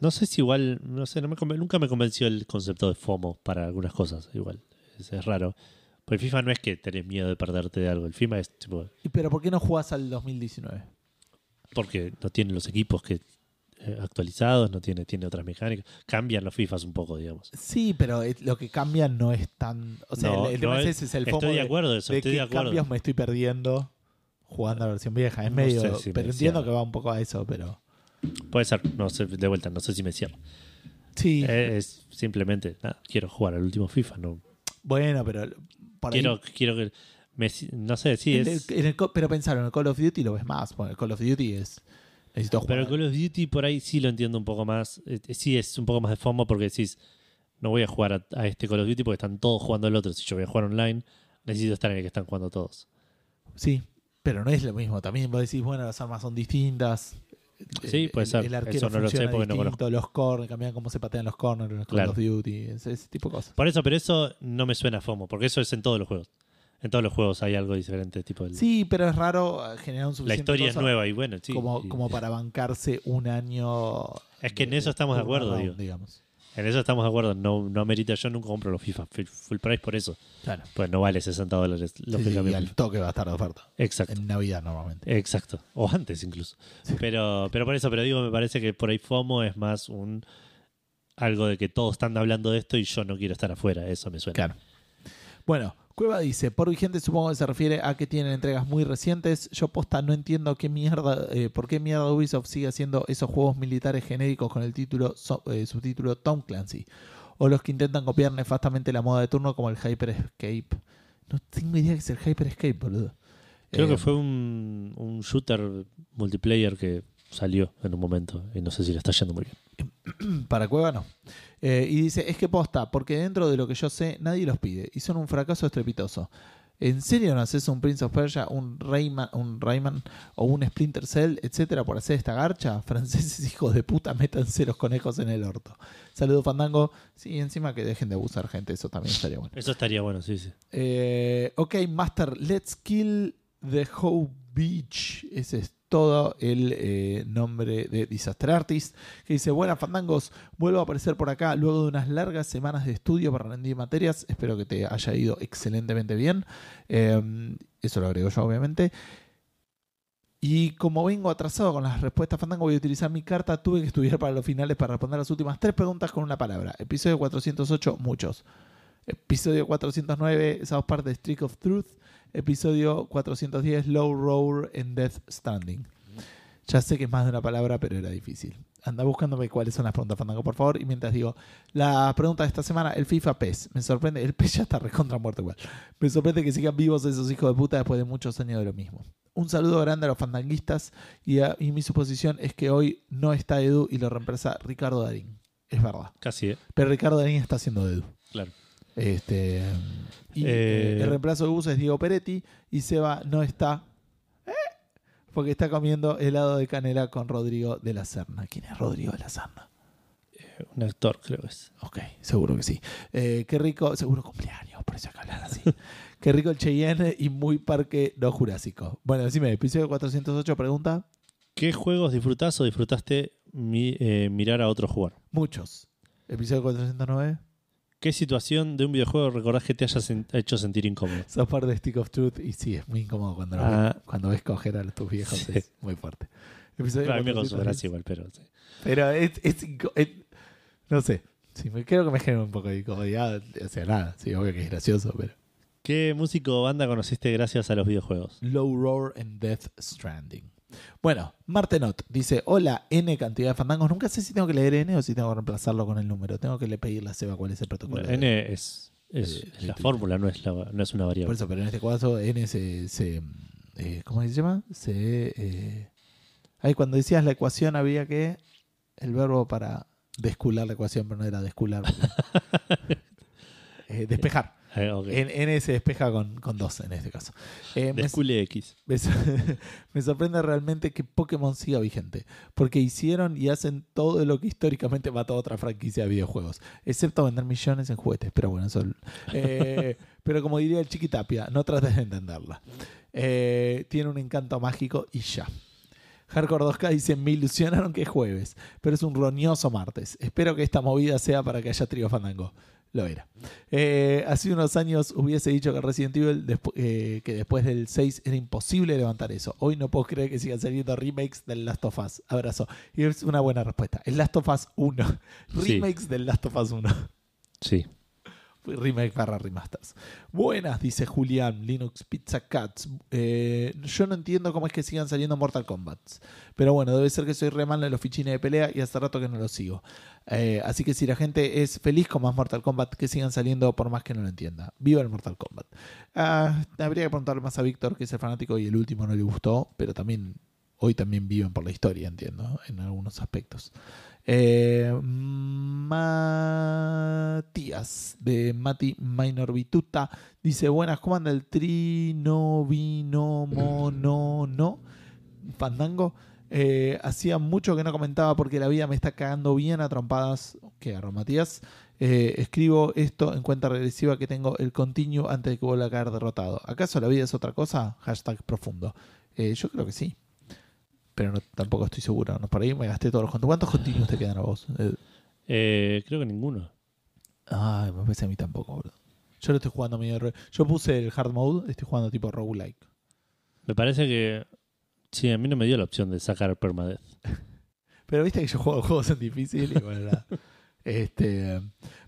No sé si igual, no sé, no me nunca me convenció el concepto de FOMO para algunas cosas, igual. Es, es raro. Porque FIFA no es que tenés miedo de perderte de algo. El FIFA es tipo, ¿y ¿Pero por qué no jugás al 2019? porque no tiene los equipos que eh, actualizados, no tiene, tiene otras mecánicas. Cambian los FIFAs un poco, digamos. Sí, pero es- lo que cambia no es tan. O sea, No, el, el no es es- ese, es el Estoy de de- acuerdo, eso, de estoy de acuerdo. cambios me estoy perdiendo jugando a la versión vieja. Es No medio. si me pero entiendo que va un poco a eso, pero. Puede ser, no sé, de vuelta, no sé si me cierro. Sí. Eh, es simplemente, nada, quiero jugar al último FIFA, no bueno, pero. Por ahí- quiero, quiero que me, no sé, sí en es. en el pero pensar, en el Call of Duty lo ves más. Bueno, el Call of Duty es. Necesito jugar. Pero el Call of Duty por ahí sí lo entiendo un poco más. Eh, eh, sí es un poco más de FOMO porque decís, no voy a jugar a, a este Call of Duty porque están todos jugando al otro. Si yo voy a jugar online, necesito estar en el que están jugando todos. Sí, pero no es lo mismo. También vos decís, bueno, las armas son distintas. Sí, puede ser. El arquero Eso no lo sé porque no distinto, Los corners, cambian cómo se patean los corners los Call Claro. of Duty. Ese, ese tipo de cosas. Por eso, pero eso no me suena a FOMO, porque eso es en todos los juegos. En todos los juegos hay algo diferente, tipo el- Sí, pero es raro eh, generar un la suficiente historia es cosa nueva y bueno, sí. como, sí. como para bancarse un año. Es que en eso estamos de acuerdo, turnaround, digo. digamos. En eso estamos de acuerdo. No, no amerita, yo nunca compro los FIFA full, full price por eso. Claro. Pues no vale 60 dólares lo Sí, cambia y el al FIFA. toque va a estar de oferta. Exacto. En Navidad normalmente. Exacto. O antes incluso. Pero, pero por eso, pero digo, me parece que por ahí FOMO es más un algo de que todos están hablando de esto y yo no quiero estar afuera. Eso me suena. Claro. Bueno, Cueva dice, por vigente supongo que se refiere a que tienen entregas muy recientes. Yo posta no entiendo qué mierda, eh, por qué mierda Ubisoft sigue haciendo esos juegos militares genéricos con el título so- eh, subtítulo Tom Clancy. O los que intentan copiar nefastamente la moda de turno como el Hyper Escape. No tengo idea que es el Hyper Escape, boludo. Creo Eh, que fue un, un shooter multiplayer que salió en un momento y no sé si le está yendo muy bien. (clears throat) Para Cueva no. Eh, y dice, es que posta, porque dentro de lo que yo sé, nadie los pide. Y son un fracaso estrepitoso. ¿En serio no haces un Prince of Persia, un Rayman, un Rayman o un Splinter Cell, etcétera, por hacer esta garcha? (laughs) Franceses hijos de puta, métanse los conejos en el orto. Saludos, Fandango. Sí, encima que dejen de abusar, gente, eso también estaría bueno. Eso estaría bueno, sí, sí. Eh, ok, Master, let's kill the How Beach. Ese es todo el eh, nombre de Disaster Artist. Que dice: Buenas fandangos, vuelvo a aparecer por acá luego de unas largas semanas de estudio para rendir materias. Espero que te haya ido excelentemente bien. Eh, eso lo agrego yo, obviamente. Y como vengo atrasado con las respuestas Fandango, voy a utilizar mi carta. Tuve que estudiar para los finales para responder las últimas tres preguntas con una palabra. Episodio 408, muchos. Episodio 409, South Park The Streak of Truth. Episodio 410, Low Roar en Death Stranding. Ya sé que es más de una palabra, pero era difícil. Anda buscándome cuáles son las preguntas, Fandango, por favor. Y mientras digo, la pregunta de esta semana, el FIFA PES. Me sorprende, el PES ya está recontra muerto igual. Me sorprende que sigan vivos esos hijos de puta después de muchos años de lo mismo. Un saludo grande a los fandanguistas y, a- y mi suposición es que hoy no está Edu y lo reemplaza Ricardo Darín. Es verdad. Casi, ¿eh? Pero Ricardo Darín está haciendo Edu. Claro. Este, y Eh, eh, el reemplazo de Gus es Diego Peretti y Seba no está ¿eh? porque está comiendo helado de canela con Rodrigo de la Serna. ¿Quién es Rodrigo de la Serna? Un actor, creo que es. Ok, seguro que sí. Qué rico, seguro cumpleaños, por eso hay que hablar así. (laughs) qué rico el Cheyenne y muy parque no jurásico. Bueno, decime, episodio 408 pregunta. ¿Qué juegos disfrutás o disfrutaste mi- mirar a otros jugar? Muchos. Episodio 409. ¿Qué situación de un videojuego recordás que te haya sen- hecho sentir incómodo? Sos parte de Stick of Truth y sí, es muy incómodo cuando, Ah. ves, cuando ves coger a tus viejos. Sí. Es muy fuerte. Episodio Claro, a mí me causó 410. gracia igual, pero sí. Pero es, es inco- es- no sé. Sí, me, creo que me genera un poco de incomodidad. O sea, nada, sí, obvio que es gracioso, pero. ¿Qué músico o banda conociste gracias a los videojuegos? Low Roar en Death Stranding. Bueno, Martenot dice: Hola, N cantidad de fandangos. Nunca sé si tengo que leer N o si tengo que reemplazarlo con el número. Tengo que le pedirle a Seba cuál es el protocolo. Bueno, N es, es Eh, la fórmula, no es, la, no es una Por variable. eso, pero en este caso N se... se, eh, ¿Cómo se llama? Se... Eh, ahí cuando decías la ecuación había que... El verbo para descular la ecuación, pero no era descular. (laughs) Eh, despejar. Eh. En- N se despeja con, con dos en este caso. Eh, me, X. (laughs) me sorprende realmente que Pokémon siga vigente, porque hicieron y hacen todo lo que históricamente mató a otra franquicia de videojuegos, excepto vender millones en juguetes. Pero bueno, eso. eh, (laughs) pero como diría el Chiquitapia, no trates de entenderla. Eh, tiene un encanto mágico y ya. Hardcore 2K dice: Me ilusionaron que es jueves, pero es un roñoso martes. Espero que esta movida sea para que haya trío fandango. Lo era. Eh, hace unos años hubiese dicho que Resident Evil, despu- eh, que después del 6 era imposible levantar eso. Hoy no puedo creer que sigan saliendo remakes del Last of Us. Abrazo. Y es una buena respuesta. El Last of Us 1. Sí. Remakes del Last of Us 1. Sí. Remake barra remasters. Buenas, dice Julián, Linux Pizza Cats. Eh, yo no entiendo cómo es que sigan saliendo Mortal Kombat. Pero bueno, debe ser que soy re en los fichines de pelea y hace rato que no los sigo. Eh, así que si la gente es feliz con más Mortal Kombat, que sigan saliendo por más que no lo entienda. Viva el Mortal Kombat. Ah, habría que preguntarle más a Víctor, que es el fanático y el último no le gustó, pero también hoy también viven por la historia, entiendo, en algunos aspectos. Eh, Matías de Mati Minor Vituta dice: Buenas, ¿cómo anda el trino vino mono no? Fandango. Eh, hacía mucho que no comentaba porque la vida me está cagando bien a trompadas. ¿Qué agarro, Matías? Eh, escribo esto en cuenta regresiva que tengo el continue antes de que vuelva a caer derrotado. ¿Acaso la vida es otra cosa? Hashtag profundo. Yo creo que sí. Pero no- tampoco estoy seguro. No, por ahí me gasté todos los continuos. ¿Cuántos continuos te quedan a vos? Eh, Eh, creo que ninguno. Ay, me parece a mí tampoco, boludo. Yo lo estoy jugando medio. re- Yo puse el hard mode, estoy jugando tipo roguelike. Me parece que. Sí, a mí no me dio la opción de sacar permadeath. (laughs) Pero viste que yo juego juegos en difícil y bueno. (laughs) Este,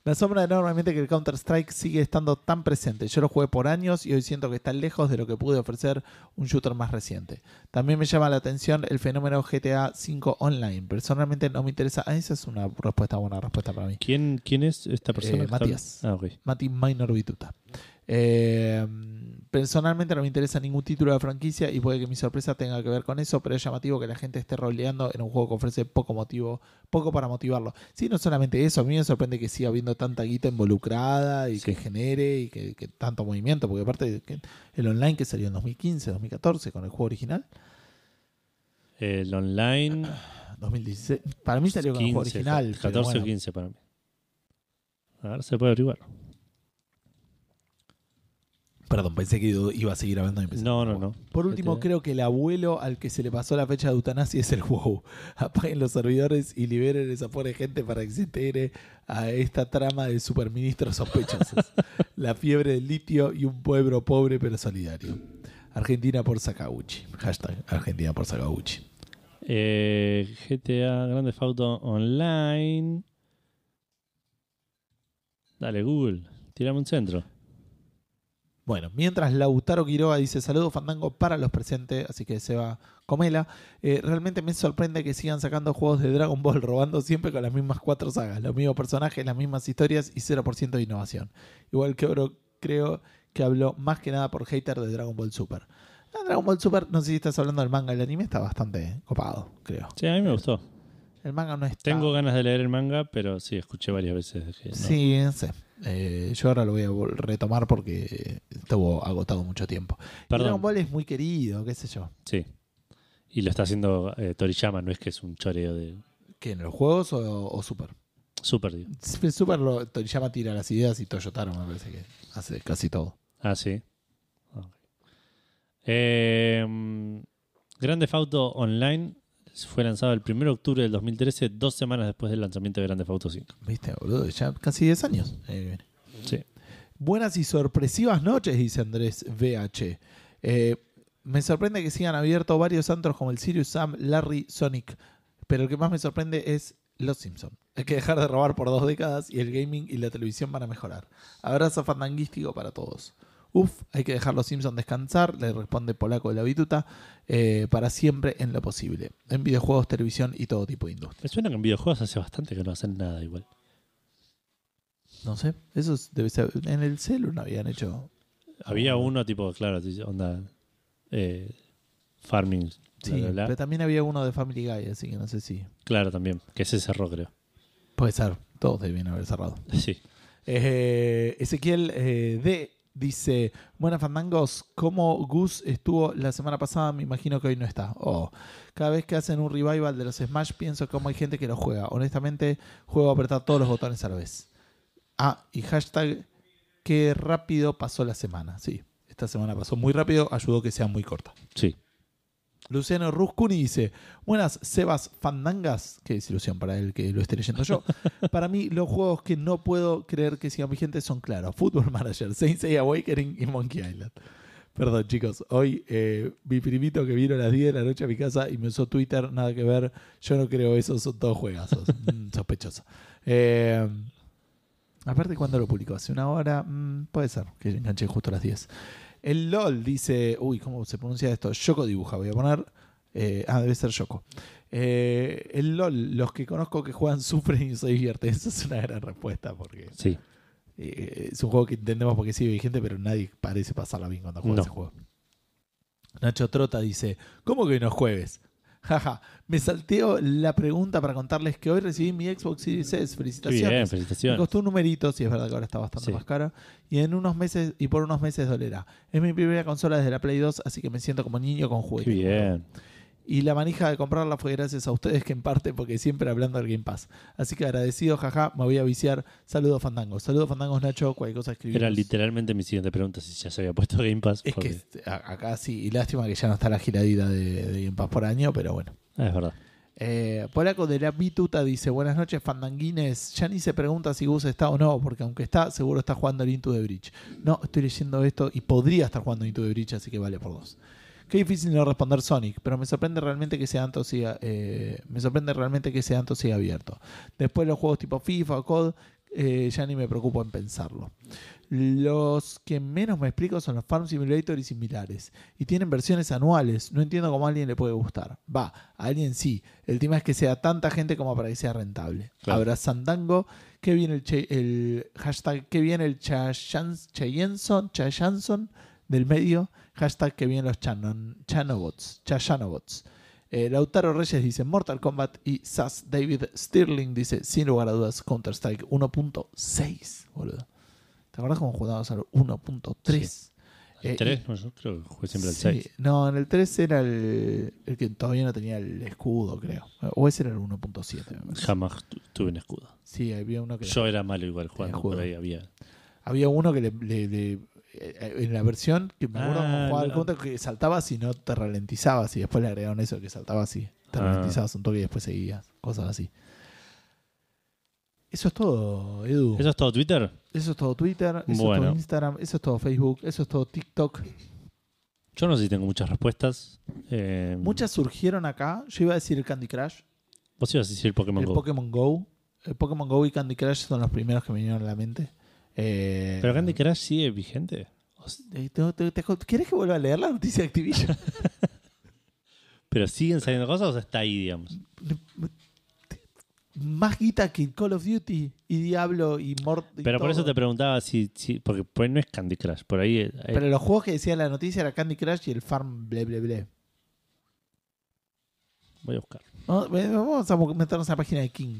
me asombra enormemente que el Counter-Strike sigue estando tan presente. Yo lo jugué por años y hoy siento que está lejos de lo que pude ofrecer un shooter más reciente. También me llama la atención el fenómeno GTA V Online. Personalmente no me interesa. Ah, esa es una respuesta, buena respuesta para mí. ¿Quién, ¿Quién es esta persona? Eh, que está Matías. Ah, ok. Mati Minor Vituta. Eh, personalmente no me interesa ningún título de la franquicia y puede que mi sorpresa tenga que ver con eso, pero es llamativo que la gente esté roleando en un juego que ofrece poco motivo, poco para motivarlo. Sí, no solamente eso, a mí me sorprende que siga habiendo tanta guita involucrada y Sí. que genere y que, que tanto movimiento, porque aparte el online que salió en 2015, 2014 con el juego original, El online. (clears throat) 2016, para mí salió con el juego 15, original. pero 14 bueno. o 15 para mí. A ver, se puede averiguar. Perdón, pensé que iba a seguir hablando. y No, a no, no. Por último, creo que el abuelo al que se le pasó la fecha de eutanasia es el WoW. (laughs) Apaguen los servidores y liberen esa pobre gente para que se integre a esta trama de superministros sospechosos. (laughs) la fiebre del litio y un pueblo pobre pero solidario. Argentina por Sakaguchi. Hashtag Argentina por Sakaguchi. Eh, GTA Grande Auto Online. Dale, Google. Tirame un centro. Bueno, mientras Lautaro Quiroga dice saludos Fandango para los presentes, así que se va comela. Eh, realmente me sorprende que sigan sacando juegos de Dragon Ball (laughs) robando siempre con las mismas cuatro sagas, los mismos personajes, las mismas historias y 0% de innovación. Igual que Oro creo que habló más que nada por hater de Dragon Ball Super. Dragon Ball Super, no sé si estás hablando del manga, el anime está bastante copado, creo. Sí, a mí me gustó. El manga no está... Tengo ganas de leer el manga, pero sí, escuché varias veces que no. Sí, no sé. Eh, yo ahora lo voy a retomar porque estuvo agotado mucho tiempo. Y Perdón. Dragon Ball es muy querido, qué sé yo. Sí. Y lo está haciendo eh, Toriyama, no es que es un choreo de ¿Qué, en los juegos o, o Super? Super. digo. Super lo, Toriyama tira las ideas y Toyotaro me parece que hace casi todo. Ah, sí. Ok. Eh, mm, Grande Auto Online fue lanzado el 1 de octubre del 2013, dos semanas después del lanzamiento de Grande Auto 5. ¿Viste, boludo? Ya casi 10 años. Eh, Sí. Buenas y sorpresivas noches, dice Andrés VH. Eh, me sorprende que sigan abiertos varios antros como el Sirius Sam, Larry, Sonic. Pero el que más me sorprende es Los Simpson. Hay que dejar de robar por dos décadas y el gaming y la televisión van a mejorar. Abrazo fandanguístico para todos. Uf, hay que dejar los Simpsons descansar, le responde Polaco de la Bituta, eh, para siempre en lo posible. En videojuegos, televisión y todo tipo de industria. Me suena que en videojuegos hace bastante que no hacen nada igual. No sé, eso es- debe ser. En el celu no habían hecho. Había uno tipo, claro, onda eh, farming. Sí, bla, bla, bla. pero también había uno de Family Guy, así que no sé si. Claro, también, que se cerró, creo. Puede ser, todos debían haber cerrado. (laughs) Sí. Eh, Ezequiel eh, D dice: Buenas fandangos, ¿cómo Gus estuvo la semana pasada? Me imagino que hoy no está. Oh, cada vez que hacen un revival de los Smash, pienso cómo hay gente que lo juega. Honestamente, juego a apretar todos los botones a la vez. Ah, y hashtag: Qué rápido pasó la semana. Sí, esta semana pasó muy rápido, ayudó que sea muy corta. Sí. Luciano Ruscuni dice: Buenas, Sebas Fandangas. Qué desilusión para él que lo esté leyendo yo. (laughs) para mí, los juegos que no puedo creer que sigan vigentes son claros: Football Manager, Saint Seiya Awakening y Monkey Island. Perdón, chicos. Hoy eh, mi primito que vino a las 10 de la noche a mi casa y me usó Twitter, nada que ver. Yo no creo eso, son todos juegazos. (laughs) Mm, sospechoso. Eh, aparte, cuando lo publicó? Hace una hora. Mm, puede ser que enganché justo a las 10. El LOL dice. Uy, ¿cómo se pronuncia esto? Yoko dibuja, voy a poner. eh, ah, debe ser Yoko. Eh, el LOL, los que conozco que juegan sufren y se divierten. (laughs) Esa es una gran respuesta porque Sí. eh, es un juego que entendemos porque sigue vigente, pero nadie parece pasarla bien cuando juega No. ese juego. Nacho Trota dice: ¿Cómo que no es jueves? Jaja, me salteo la pregunta para contarles que hoy recibí mi Xbox Series S. Felicitaciones. bien, Me felicitaciones. costó un numerito, si es verdad que ahora está bastante Sí. más cara. Y en unos meses, y por unos meses dolerá. Es mi primera consola desde la Play 2, así que me siento como niño con Qué juguetes. bien. Y la manija de comprarla fue gracias a ustedes, que en parte porque siempre hablando del Game Pass. Así que agradecido, jaja, me voy a viciar. Saludos Fandangos. Saludos Fandangos, Nacho. Cualquier cosa escribimos. Era literalmente mi siguiente pregunta si ya se había puesto Game Pass. Es porque- que este, acá sí, y lástima que ya no está la giradita de, de Game Pass por año, pero bueno. Ah, es verdad. Eh, Polaco de la Bituta dice: Buenas noches, fandanguines. Ya ni se pregunta si Gus está o no, porque aunque está, seguro está jugando el Into the Bridge. No, estoy leyendo esto y podría estar jugando Into the Bridge, así que vale por dos. Qué difícil no responder Sonic, pero me sorprende realmente que sea tanto siga, eh, me sorprende realmente que sea tanto siga abierto. Después los juegos tipo FIFA o COD, eh, ya ni me preocupo en pensarlo. Los que menos me explico son los Farm Simulator y similares. Y tienen versiones anuales. No entiendo cómo a alguien le puede gustar. Va, a alguien sí. El tema es que sea tanta gente como para que sea rentable. Claro. Abrazandango, que viene el, che- el hashtag, que viene el Chayanson del medio. Hashtag que vienen los Chanon, Chanobots, Chayanobots. Eh, Lautaro Reyes dice Mortal Kombat y Sass David Stirling dice sin lugar a dudas Counter-Strike 1.6, boludo. ¿Te acuerdas cómo jugábamos al 1.3? ¿El Eh, 3? No, yo creo que jugué siempre el Sí, 6. No, en el 3 era el, el que todavía no tenía el escudo, creo. O ese era el 1.7. me parece. Jamás tu- tuve un escudo. Sí, había uno que... Yo era malo igual jugando, por ahí había. Había uno que le, le- le- en la versión que me acuerdo Ah, jugaba que saltabas y no te ralentizabas y después le agregaron eso que saltabas y te Ah. ralentizabas un toque y después seguías, cosas así. Eso es todo, Edu. ¿Eso es todo Twitter? Eso es todo Twitter, eso es todo Instagram, eso es todo Facebook, eso es todo TikTok. Yo no sé si tengo muchas respuestas. Eh, Muchas surgieron acá. Yo iba a decir el Candy Crush, Vos ibas a decir Pokémon el Go. Pokémon Go. El Pokémon Go y Candy Crush son los primeros que me vinieron a la mente. Eh, ¿Pero Candy Crush sigue vigente? eh, ¿Querés que vuelva a leer la noticia de Activision? (laughs) ¿Pero siguen saliendo cosas o está ahí, digamos? Más guita que Call of Duty y Diablo y Mort. y Pero por eso te preguntaba si, si- Porque por ahí no es Candy Crush. Por ahí. eh, Pero los juegos que decía la noticia era Candy Crush y el Farm Ble Ble Ble. Voy a buscar. Vamos vamos a meternos a la página de King.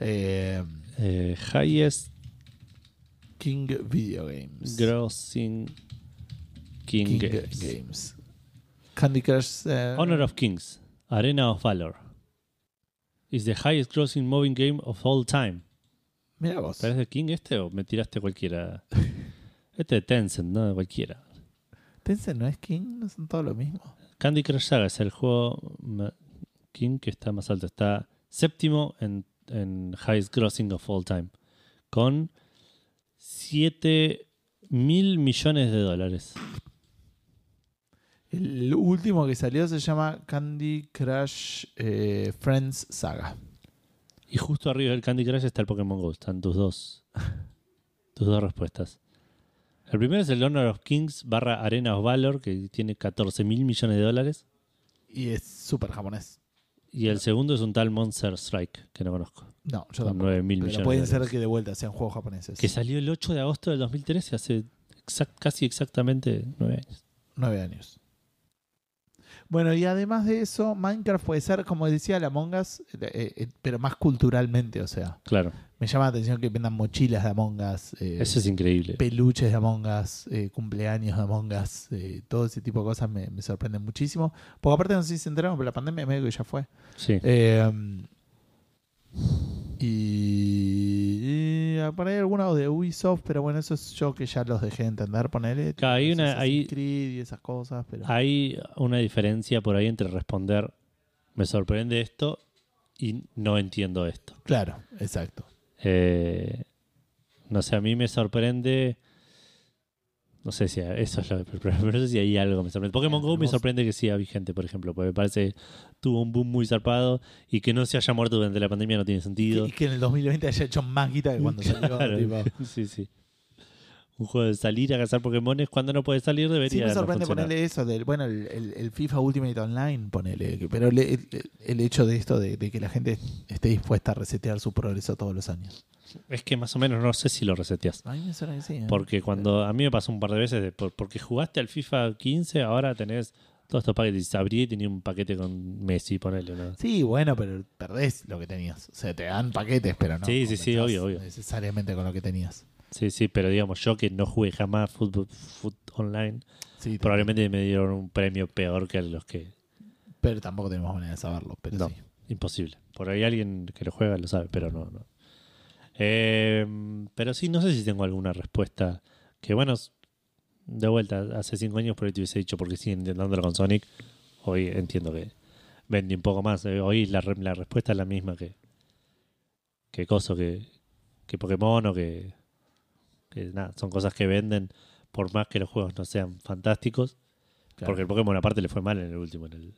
Eh, Eh, highest King Video Games. Grossing King, King Games. Games. Candy Crush. eh, Honor of Kings. Arena of Valor. Is the highest grossing moving game of all time. Mira vos. ¿Pero es de King este o me tiraste cualquiera? (laughs) Este de Tencent, ¿no? De cualquiera. Tencent no es King, no son todos lo mismo. Candy Crush Saga es el juego King que está más alto. Está séptimo en, en highest grossing of all time. Con 7 mil millones de dólares. El último que salió se llama Candy Crush eh, Friends Saga. Y justo arriba del Candy Crush está el Pokémon Go. Están tus dos, (laughs) tus dos respuestas. El primero es el Honor of Kings barra Arena of Valor, que tiene 14 mil millones de dólares. Y es súper japonés. Y el segundo es un tal Monster Strike, que no conozco. No, yo Con tampoco. 9 mil Pero millones pueden de ser dólares. que de vuelta sean juegos japoneses. Que salió el 8 de agosto del 2013, hace exact- casi exactamente 9 años. Nueve años. Bueno, y además de eso, Minecraft puede ser, como decía, la Among Us, eh, eh, pero más culturalmente, o sea. Claro, Me llama la atención que vendan mochilas de Among Us, eh, eso es increíble. peluches de Among Us, eh, cumpleaños de Among Us, eh, todo ese tipo de cosas me, me sorprenden muchísimo. Porque aparte no sé si se enteraron, pero la pandemia medio que ya fue. Sí. Y, y por ahí algunos de Ubisoft, pero bueno, eso es yo que ya los dejé de entender, ponerle. Claro, hay una- hay- Creed y esas cosas, pero... Hay una diferencia por ahí entre responder me sorprende esto y no entiendo esto. Claro, exacto. Eh, no sé, a mí me sorprende. No sé si eso es lo (laughs) pero no sé si hay algo que me sorprende. Pokémon Go me sorprende que siga vigente, por ejemplo, porque me parece que tuvo un boom muy zarpado y que no se haya muerto durante la pandemia no tiene sentido. Y que en el 2020 haya hecho más guita que cuando (laughs) salió. Claro, tipo. sí, sí. Un juego de salir a cazar Pokémones cuando no puede salir debería Sí me no sorprende funcionar. ponerle eso, del, bueno, el, el- el FIFA Ultimate Online, ponele, pero el, el hecho de esto de, de que la gente esté dispuesta a resetear su progreso todos los años. Es que más o menos no sé si lo reseteas. A mí me suena que sí. ¿eh? Porque cuando a mí me pasó un par de veces, de- porque jugaste al FIFA 15, ahora tenés todos estos paquetes. Abrí y tenía un paquete con Messi, ponele. ¿no? Sí, bueno, pero perdés lo que tenías. O sea, te dan paquetes, pero no. Sí, sí, sí, obvio, obvio. Necesariamente con lo que tenías. Sí, sí, pero digamos, yo que no jugué jamás fútbol, fut online, Sí, probablemente me dieron un premio peor que los que. Pero tampoco tenemos manera de saberlo. Pero No. sí. Imposible. Por ahí alguien que lo juega lo sabe, pero no. no. Eh, pero sí, no sé si tengo alguna respuesta. Que bueno, de vuelta, hace cinco años por ahí te hubiese dicho porque siguen intentándolo con Sonic. Hoy entiendo que vende un poco más. Eh, Hoy la, la respuesta es la misma que. Que Coso, que, que Pokémon o que. Que nada, son cosas que venden por más que los juegos no sean fantásticos. Claro. Porque el Pokémon aparte le fue mal en el último, en el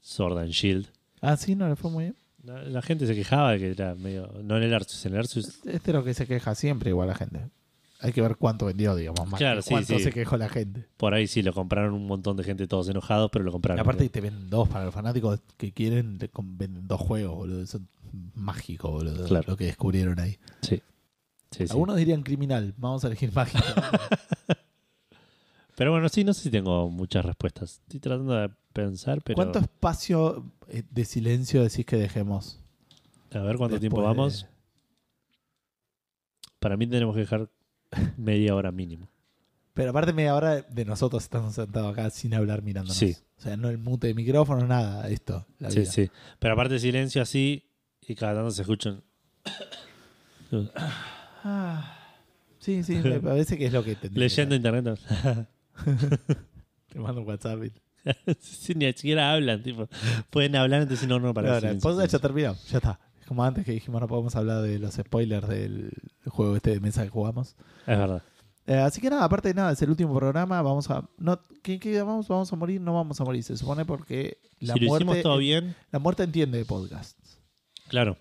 Sword and Shield. Ah, sí, no le fue muy bien. La, la gente se quejaba de que era medio. No en el Arceus, en el Arceus. Este es lo que se queja siempre, igual la gente. Hay que ver cuánto vendió, digamos, más Claro, que sí, cuánto sí. se quejó la gente. Por ahí sí lo compraron un montón de gente, todos enojados, pero lo Y compraron. aparte te venden dos para los fanáticos que quieren, te venden dos juegos, boludo. Eso es mágico, boludo. Claro. Lo que descubrieron ahí. Sí. Sí, sí. Algunos dirían criminal. Vamos a elegir mágico. (laughs) Pero bueno, sí, no sé si tengo muchas respuestas. Estoy tratando de pensar, pero. ¿Cuánto espacio eh, de silencio decís que dejemos? A ver cuánto tiempo de- vamos. Para mí tenemos que dejar media hora mínimo. Pero aparte media hora de nosotros estamos sentados acá sin hablar mirándonos. Sí. O sea, no el mute de micrófono, nada, esto. La Sí, vida. sí. Pero aparte silencio así y cada tanto se escuchan. Ah, sí, sí, me (laughs) parece que es lo que que Leyendo internet. (laughs) Te mando un WhatsApp. y- (laughs) Sí, ni siquiera hablan, tipo. Pueden hablar antes no, no, para silencio, el podcast ya silencio. terminó, ya está. Es como antes que dijimos, no podemos hablar de los spoilers del juego este de mesa que jugamos. Es verdad. Eh, así que nada, aparte de nada, es el último programa. Vamos a. No, ¿qué, qué vamos? ¿Vamos a morir? No vamos a morir, se supone, porque la, si lo muerte, hicimos todo bien, la muerte entiende de podcasts. claro.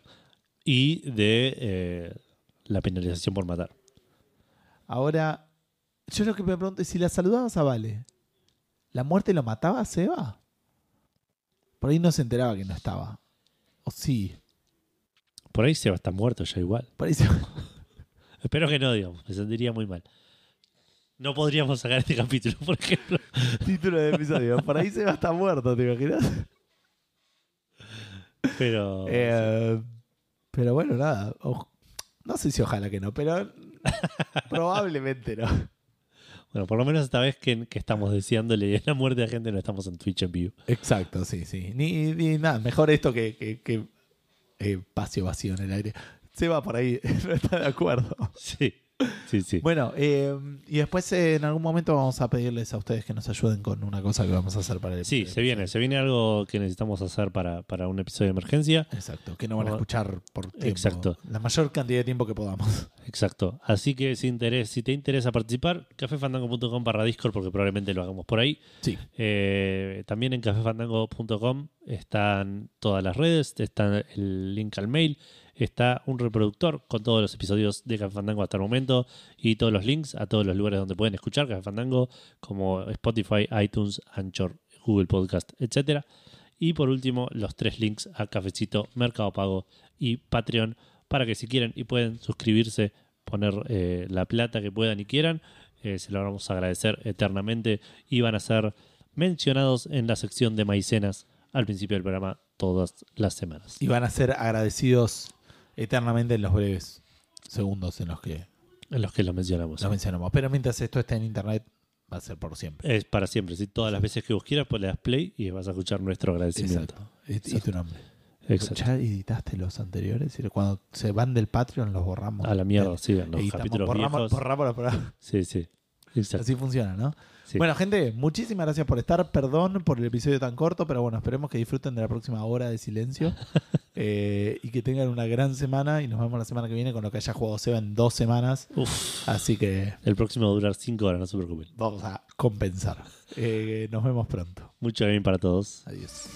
Y de eh, la penalización por matar. Ahora, yo lo que me pregunto es: si la saludabas a Vale, ¿la muerte lo mataba a Seba? Por ahí no se enteraba que no estaba. O sí. Por ahí Seba está muerto ya igual. Por ahí se- (laughs) Espero que no, digamos. Me sentiría muy mal. No podríamos sacar este capítulo, por ejemplo. (laughs) Título de episodio. Por ahí Seba está muerto, ¿te imaginas? Pero. Eh, pero bueno, nada. o- no sé si ojalá que no, pero (laughs) probablemente no. Bueno, por lo menos esta vez que, que estamos deseándole (laughs) la muerte a la gente, no estamos en Twitch en vivo. Exacto, sí, sí. Ni, ni nada, mejor esto que, que, que, eh, espacio vacío en el aire. Se va por ahí, (laughs) no está de acuerdo. Sí. Sí, sí. Bueno, eh, y después eh, en algún momento vamos a pedirles a ustedes que nos ayuden con una cosa que vamos a hacer para el Sí, episodio. se viene, se viene algo que necesitamos hacer para, para un episodio de emergencia. Exacto, que no van a escuchar por tiempo. Exacto. La mayor cantidad de tiempo que podamos. Exacto. Así que si, interés, si te interesa participar, cafefandango.com barra Discord, porque probablemente lo hagamos por ahí. Sí. Eh, también en cafefandango.com están todas las redes, está el link al mail, está un reproductor con todos los episodios de Café Fandango hasta el momento y todos los links a todos los lugares donde pueden escuchar Café Fandango, como Spotify, iTunes, Anchor, Google Podcast, etcétera. Y por último, los tres links a Cafecito, Mercado Pago y Patreon para que si quieren y pueden suscribirse, poner eh, la plata que puedan y quieran, eh, se lo vamos a agradecer eternamente y van a ser mencionados en la sección de maicenas al principio del programa todas las semanas. Y van a ser agradecidos eternamente en los breves segundos en los que En los que los mencionamos. los mencionamos. Pero mientras esto esté en internet, va a ser por siempre. Es para siempre. Si todas las veces que vos quieras, pues le das play y vas a escuchar nuestro agradecimiento. Exacto. Y, y tu nombre. Exacto. ¿Ya editaste los anteriores? Cuando se van del Patreon los borramos. A la mierda, sí, en los capítulos borramos, viejos. borramos. Sí, sí. Exacto. Así funciona, ¿no? Sí. Bueno, gente, muchísimas gracias por estar. Perdón por el episodio tan corto, pero bueno, esperemos que disfruten de la próxima hora de silencio (laughs) Eh, y que tengan una gran semana. Y nos vemos la semana que viene con lo que haya jugado Seba en dos semanas. Uf. Así que El próximo va a durar 5 horas, no se preocupen. vamos a compensar. Eh, nos vemos pronto. Mucho bien para todos. Adiós.